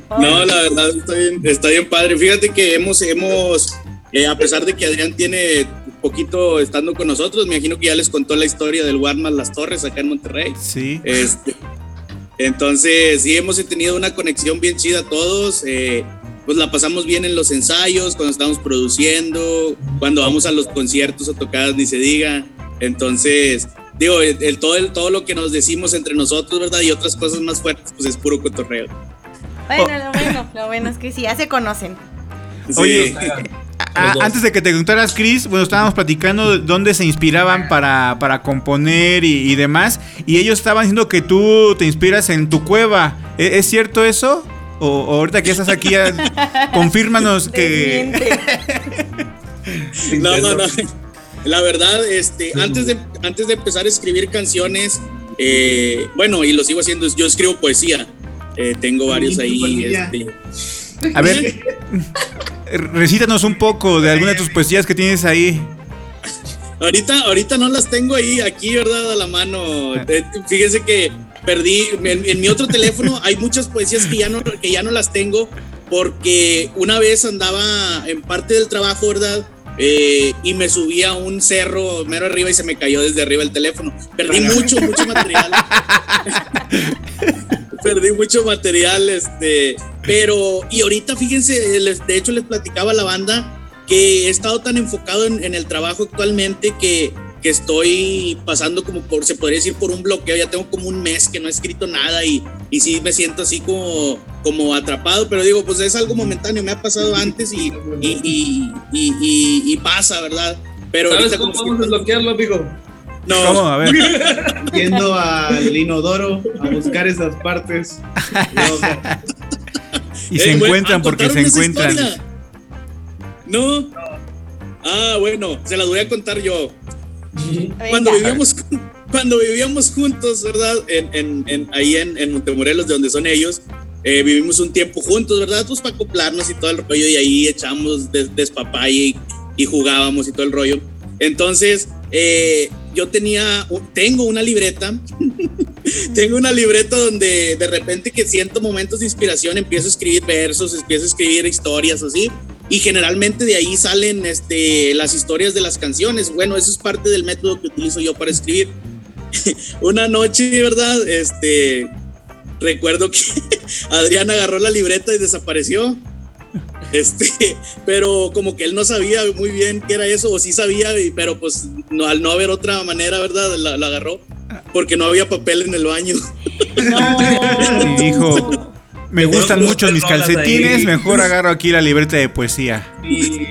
No, la verdad está bien, está bien padre. Fíjate que hemos, hemos, eh, a pesar de que Adrián tiene poquito estando con nosotros, me imagino que ya les contó la historia del Walmart Las Torres acá en Monterrey. Sí. Este, entonces, sí, hemos tenido una conexión bien chida todos. eh, pues la pasamos bien en los ensayos, cuando estamos produciendo, cuando vamos a los conciertos o tocadas, ni se diga. Entonces, digo, el, el- todo, el, todo lo que nos decimos entre nosotros, ¿verdad? Y otras cosas más fuertes, pues es puro cotorreo. Bueno, lo bueno, lo bueno es que sí, ya se conocen. Sí. Oye, Ah, dos. antes de que te contaras, Chris, bueno, estábamos platicando de dónde se inspiraban para, para componer y, y demás. Y ellos estaban diciendo que tú te inspiras en tu cueva. ¿E- ¿Es, cierto eso? O, o ahorita que estás aquí, confírmanos que. No, no, no. La verdad, este, antes de, antes de empezar a escribir canciones, eh, bueno, y lo sigo haciendo, yo escribo poesía. Eh, tengo varios ahí. Este, A ver, recítanos un poco de alguna de tus poesías que tienes ahí. ahorita, ahorita no las tengo ahí, aquí, ¿verdad? A la mano. Eh, Fíjense que perdí, en, en mi otro teléfono hay muchas poesías que ya, no, que ya no las tengo porque una vez andaba en parte del trabajo, ¿verdad? Eh, y me subí a un cerro mero arriba y se me cayó desde arriba el teléfono. Perdí mucho, mucho material. Perdí mucho material, este, pero, y ahorita fíjense, les- de hecho les platicaba a la banda que he estado tan enfocado en, en el trabajo actualmente que, que estoy pasando como por, se podría decir, por un bloqueo, ya tengo como un mes que no he escrito nada y, y sí me siento así como, como atrapado, pero digo, pues es algo momentáneo, me ha pasado antes y, y, y, y, y- y pasa, ¿verdad? Pero ¿Sabes cómo podemos desbloquearlo, amigo? No. ¿Cómo? A ver. Yendo al inodoro a buscar esas partes. Y se Eh, encuentran ¿a porque se encuentran. historia? No. Ah, bueno, se la voy a contar yo. Cuando vivíamos, cuando vivíamos juntos, ¿verdad? En, en- en- ahí en, en Montemorelos, de donde son ellos, eh, vivimos un tiempo juntos, ¿verdad? Pues para acoplarnos y todo el rollo, y ahí echamos des- despapalle y, y jugábamos y todo el rollo. Entonces, eh, yo tenía, tengo una libreta, tengo una libreta donde de repente que siento momentos de inspiración, empiezo a escribir versos, empiezo a escribir historias así, y generalmente de ahí salen este, las historias de las canciones. Bueno, eso es parte del método que utilizo yo para escribir. Una noche, ¿verdad? Este, recuerdo que Adrián agarró la libreta y desapareció. Este, pero como que él no sabía muy bien qué era eso, o sí sabía, pero pues no, al no haber otra manera, ¿verdad? La, la agarró porque no había papel en el baño. Y dijo, me gustan mucho mis calcetines, ahí. mejor agarro aquí la libreta de poesía. mi,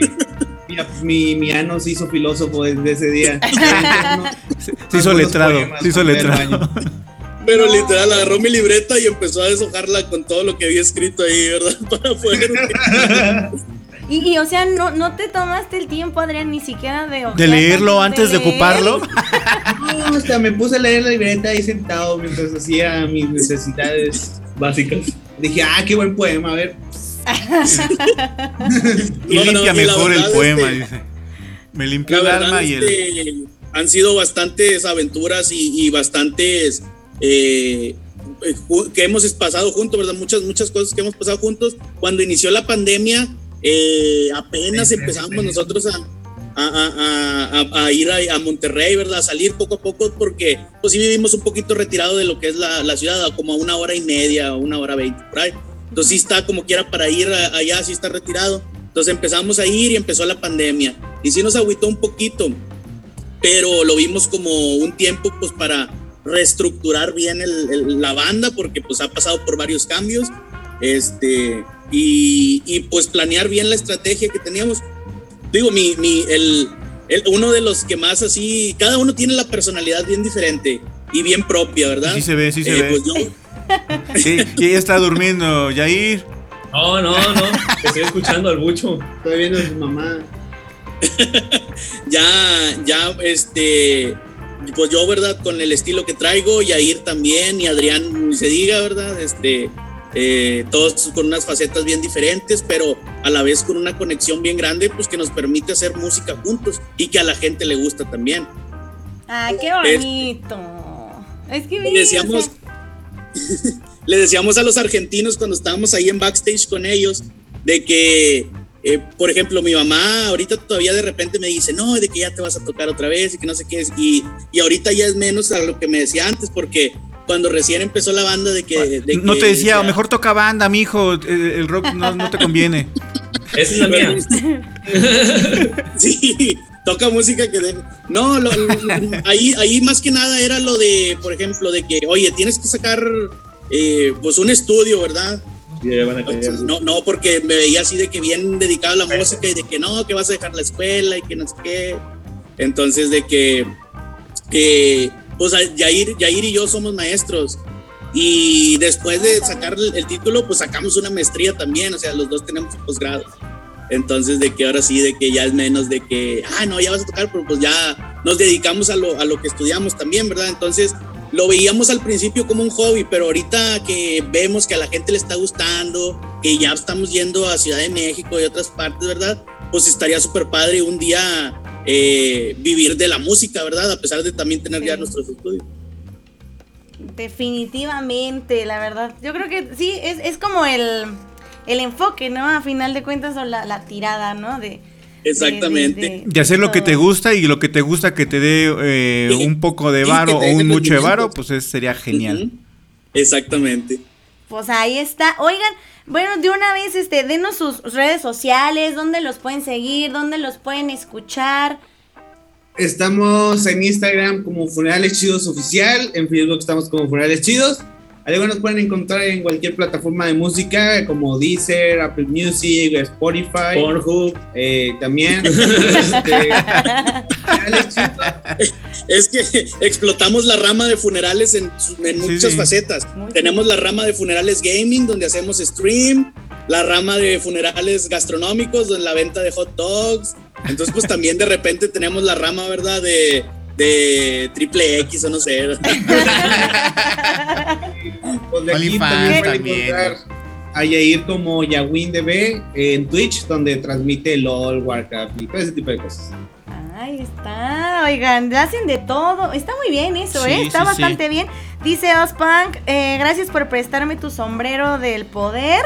mi, mi, mi ano se hizo filósofo desde ese día. Se hizo letrado, se hizo letrado. Pero literal agarró mi libreta y empezó a deshojarla con todo lo que había escrito ahí, ¿verdad? Para poder. Y, y, o sea, no, no te tomaste el tiempo, Adrián, ni siquiera de De leerlo antes de leer. ocuparlo. No, hasta me puse a leer la libreta ahí sentado mientras hacía mis necesidades básicas. Dije, ah, qué buen poema, a ver. Y No, no, limpia y mejor el verdad, poema, este, dice. Me limpió La el alma y el. este, han sido bastantes aventuras y, y bastantes eh, que hemos pasado juntos, ¿verdad? Muchas, muchas cosas que hemos pasado juntos. Cuando inició la pandemia, eh, apenas empezamos nosotros a, a, a- a- ir a, Monterrey, ¿verdad? A salir poco a poco porque pues sí vivimos un poquito retirado de lo que es la, la ciudad, como a una hora y media, una hora veinte, por ahí. Entonces sí está como quiera para ir allá, sí está retirado. Entonces empezamos a ir y empezó la pandemia. Y sí nos agüitó un poquito, pero lo vimos como un tiempo pues para reestructurar bien el- el- la banda porque pues ha pasado por varios cambios este y, y, pues planear bien la estrategia que teníamos digo mi, mi el, el- uno de los que más así cada uno tiene la personalidad bien diferente y bien propia verdad Sí se ve, sí se Eh, ve. pues yo- Sí, y ella está durmiendo, Yair. No, no, no. Estoy escuchando al bucho. Estoy viendo a su mamá. ya, ya, este, pues yo, ¿verdad? Con el estilo que traigo, Yair también, y Adrián, ni se diga, ¿verdad? Este, eh, todos con unas facetas bien diferentes, pero a la vez con una conexión bien grande, pues que nos permite hacer música juntos y que a la gente le gusta también. Ay, qué Es- bonito. Es que Le decíamos, le decíamos a los argentinos cuando estábamos ahí en backstage con ellos, de que, eh, por ejemplo, mi mamá ahorita todavía de repente me dice, no, de que ya te vas a tocar otra vez y que no sé qué es. Y, y ahorita ya es menos a lo que me decía antes, porque cuando recién empezó la banda de que... de No que te decía, mejor toca banda, mijo. El, el rock no, no te conviene. Esa es la mía. sí, toca música que... de- no, lo- lo- ahí, ahí más que nada era lo de, por ejemplo, de que, oye, tienes que sacar eh, pues un estudio, ¿verdad? No, no, porque me veía así de que bien dedicado a la música y de que no, que vas a dejar la escuela y que no sé qué. Entonces, de que, que pues a- Yair, Yair y yo somos maestros. Y después de sacar el, título, pues sacamos una maestría también, o sea, los dos tenemos posgrado. Entonces, de que ahora sí, de que ya es menos de que, ah, no, ya vas a tocar, pero pues ya nos dedicamos a lo, a lo que estudiamos también, ¿verdad? Entonces, lo veíamos al principio como un hobby, pero ahorita que vemos que a la gente le está gustando, que ya estamos yendo a Ciudad de México y otras partes, ¿verdad? Pues estaría súper padre un día eh, vivir de la música, ¿verdad? A pesar de también tener ya nuestros estudios. Definitivamente, la verdad. Yo creo que sí, es, es como el, el enfoque, ¿no? A final de cuentas, o la, la tirada, ¿no? De, Exactamente. de- de- De hacer lo que te gusta y lo que te gusta que te dé eh, un poco de varo o un mucho de varo, pues es- sería genial. Exactamente. Pues ahí está. Oigan, bueno, de una vez, este, denos sus redes sociales, dónde los pueden seguir, dónde los pueden escuchar. Estamos en Instagram como Funerales Chidos Oficial, en Facebook estamos como Funerales Chidos. Igual nos pueden encontrar en cualquier plataforma de música como Deezer, Apple Music, Spotify. Pornhub. eh, también. Este. Es que explotamos la rama de funerales en, en Sí, muchas sí. facetas. Muy Tenemos la rama de funerales gaming, donde hacemos stream, la rama de funerales gastronómicos, donde la venta de hot dogs. Entonces, pues también de repente tenemos la rama, ¿verdad? De, de triple X o no sé. Pues de aquí también pueden también. encontrar a Yair como YawinDB en Twitch, donde transmite LOL, Warcraft y todo ese tipo de cosas. Ahí está, oigan, hacen de todo. Está muy bien eso, Sí, ¿eh? Está sí, bastante bien. Dice Ospunk, eh, gracias por prestarme tu sombrero del poder.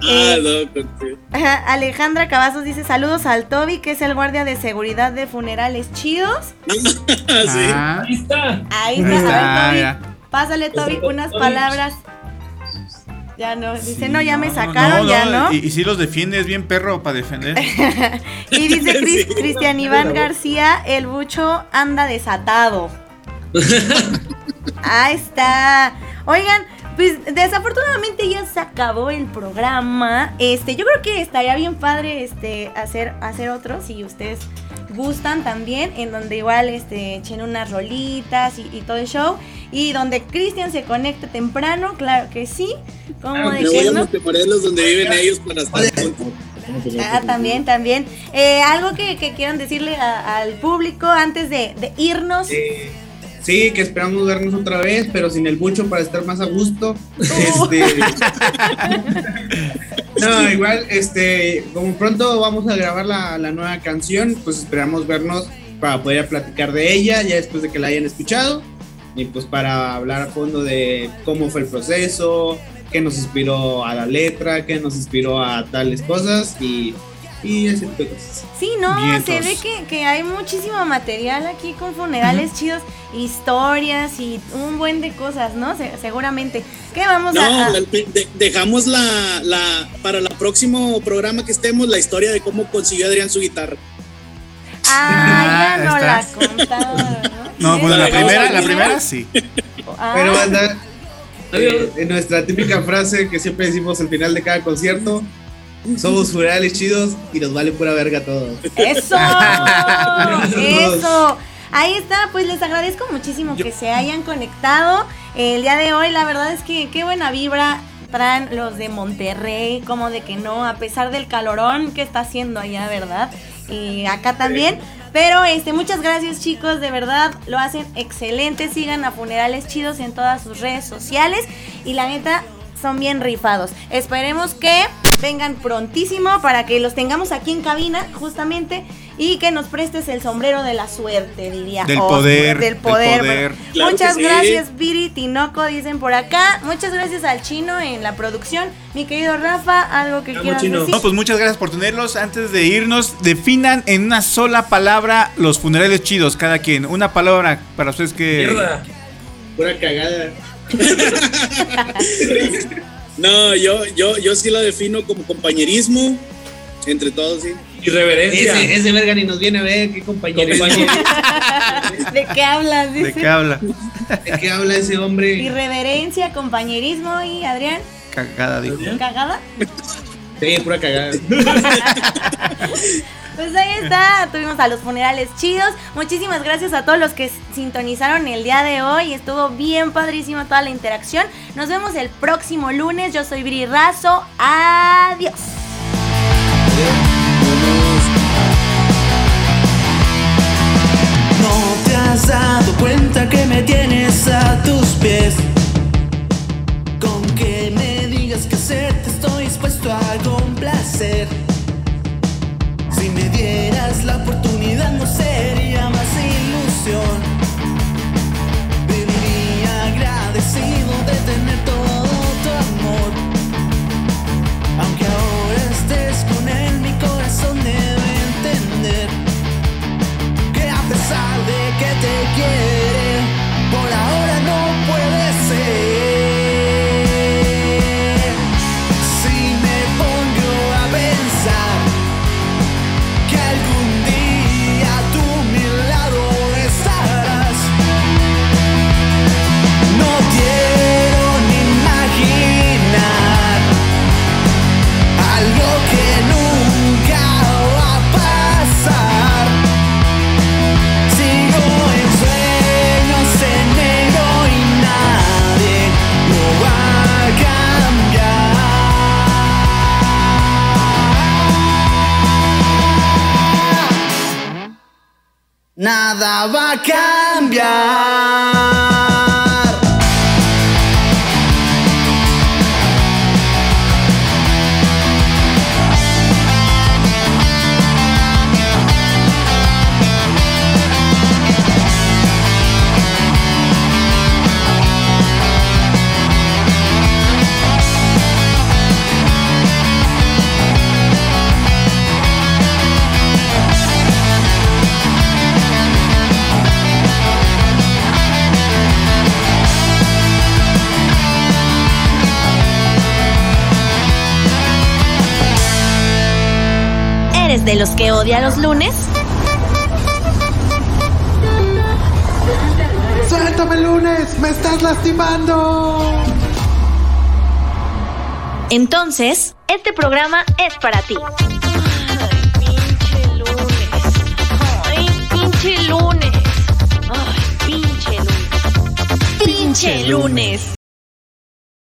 Ah, Eh, no, sí. Ajá, Alejandra Cavazos dice saludos al Toby, que es el guardia de seguridad de funerales chidos. Ah, sí. Ah, Ahí está. Ahí está, Ah, a ver, mira. Toby. Pásale, Toby, unas palabras. Ya no, dice, sí, no, ya me sacaron, no, ya no. Y, y si los defiendes bien perro para defender. Y dice Sí. Cristian Iván García, el bucho anda desatado. Ahí está. Oigan, pues desafortunadamente ya se acabó el programa. Este, yo creo que estaría bien padre este hacer hacer otro si ustedes gustan también, en donde igual este echen unas rolitas y, y todo el show y donde Cristian se conecte temprano, claro que sí. Como de que voy a no? Donde viven ellos para estar juntos. Ah, también, también. Eh, algo que, que quieran decirle a- al público antes de, de irnos. Eh, sí, que esperamos vernos otra vez, pero sin el bucho para estar más a gusto. Este, no, igual, este, como pronto vamos a grabar la, la nueva canción, pues esperamos vernos para poder platicar de ella ya después de que la hayan escuchado y pues para hablar a fondo de cómo fue el proceso, qué nos inspiró a la letra, qué nos inspiró a tales cosas y, y ese tipo de cosas. Sí, no, Vientos. se ve que, que hay muchísimo material aquí con funerales chidos, historias y un buen de cosas, ¿no? Se- seguramente. ¿Qué vamos No, a...? la- de- dejamos la, la, para el próximo programa que estemos, la historia de cómo consiguió Adrián su guitarra. Ah, ya Ah, no la está. contaron, No, ¿no? bueno, la primera, la primera sí. Ah, Pero Adiós. eh, en nuestra típica frase que siempre decimos al final de cada concierto, somos funerales chidos y nos vale pura verga todo. ¡Eso! ¡Eso! Ahí está, pues les agradezco muchísimo que se hayan conectado el día de hoy. La verdad es que qué buena vibra traen los de Monterrey, como de que no, a pesar del calorón que está haciendo allá, ¿verdad? Y acá también. Pero este, muchas gracias chicos, de verdad, lo hacen excelente. Sigan a Funerales Chidos en todas sus redes sociales. Y la neta, son bien rifados. Esperemos que vengan prontísimo para que los tengamos aquí en cabina, justamente, y que nos prestes el sombrero de la suerte, diría. Del Oscar, poder, Del del poder. poder. bueno. Claro Muchas sí. gracias, Viri Tinoco, dicen por acá. Muchas gracias al chino en la producción. Mi querido Rafa, algo que quieras Chino. decir. No, pues muchas gracias por tenerlos. Antes de irnos, definan en una sola palabra los funerales chidos, cada quien. Una palabra para ustedes que. Mierda. Pura cagada. No, yo, yo, yo sí la defino como compañerismo entre todos, sí. Irreverencia. Ese, ese verga ni nos viene a ver, qué compañero. ¿De qué hablas? ¿De Dice. qué habla? ¿De qué habla ese hombre? Irreverencia, compañerismo y Adrián. Cagada, dijo. ¿Cagada? Sí, pura cagada. Pues ahí está, tuvimos a los funerales chidos. Muchísimas gracias a todos los que sintonizaron el día de hoy. Estuvo bien padrísimo toda la interacción. Nos vemos el próximo lunes. Yo soy Viri Razo. Adiós. No te has dado cuenta que me tienes a tus pies. Con que me digas qué hacer, te estoy dispuesto a complacer. Dieras la oportunidad, no sería más ilusión. Viviría agradecido de tener odia los lunes? ¡Suéltame lunes! ¡Me estás lastimando! Entonces, este programa es para ti. Ay, pinche lunes. Ay, pinche lunes. Pinche lunes.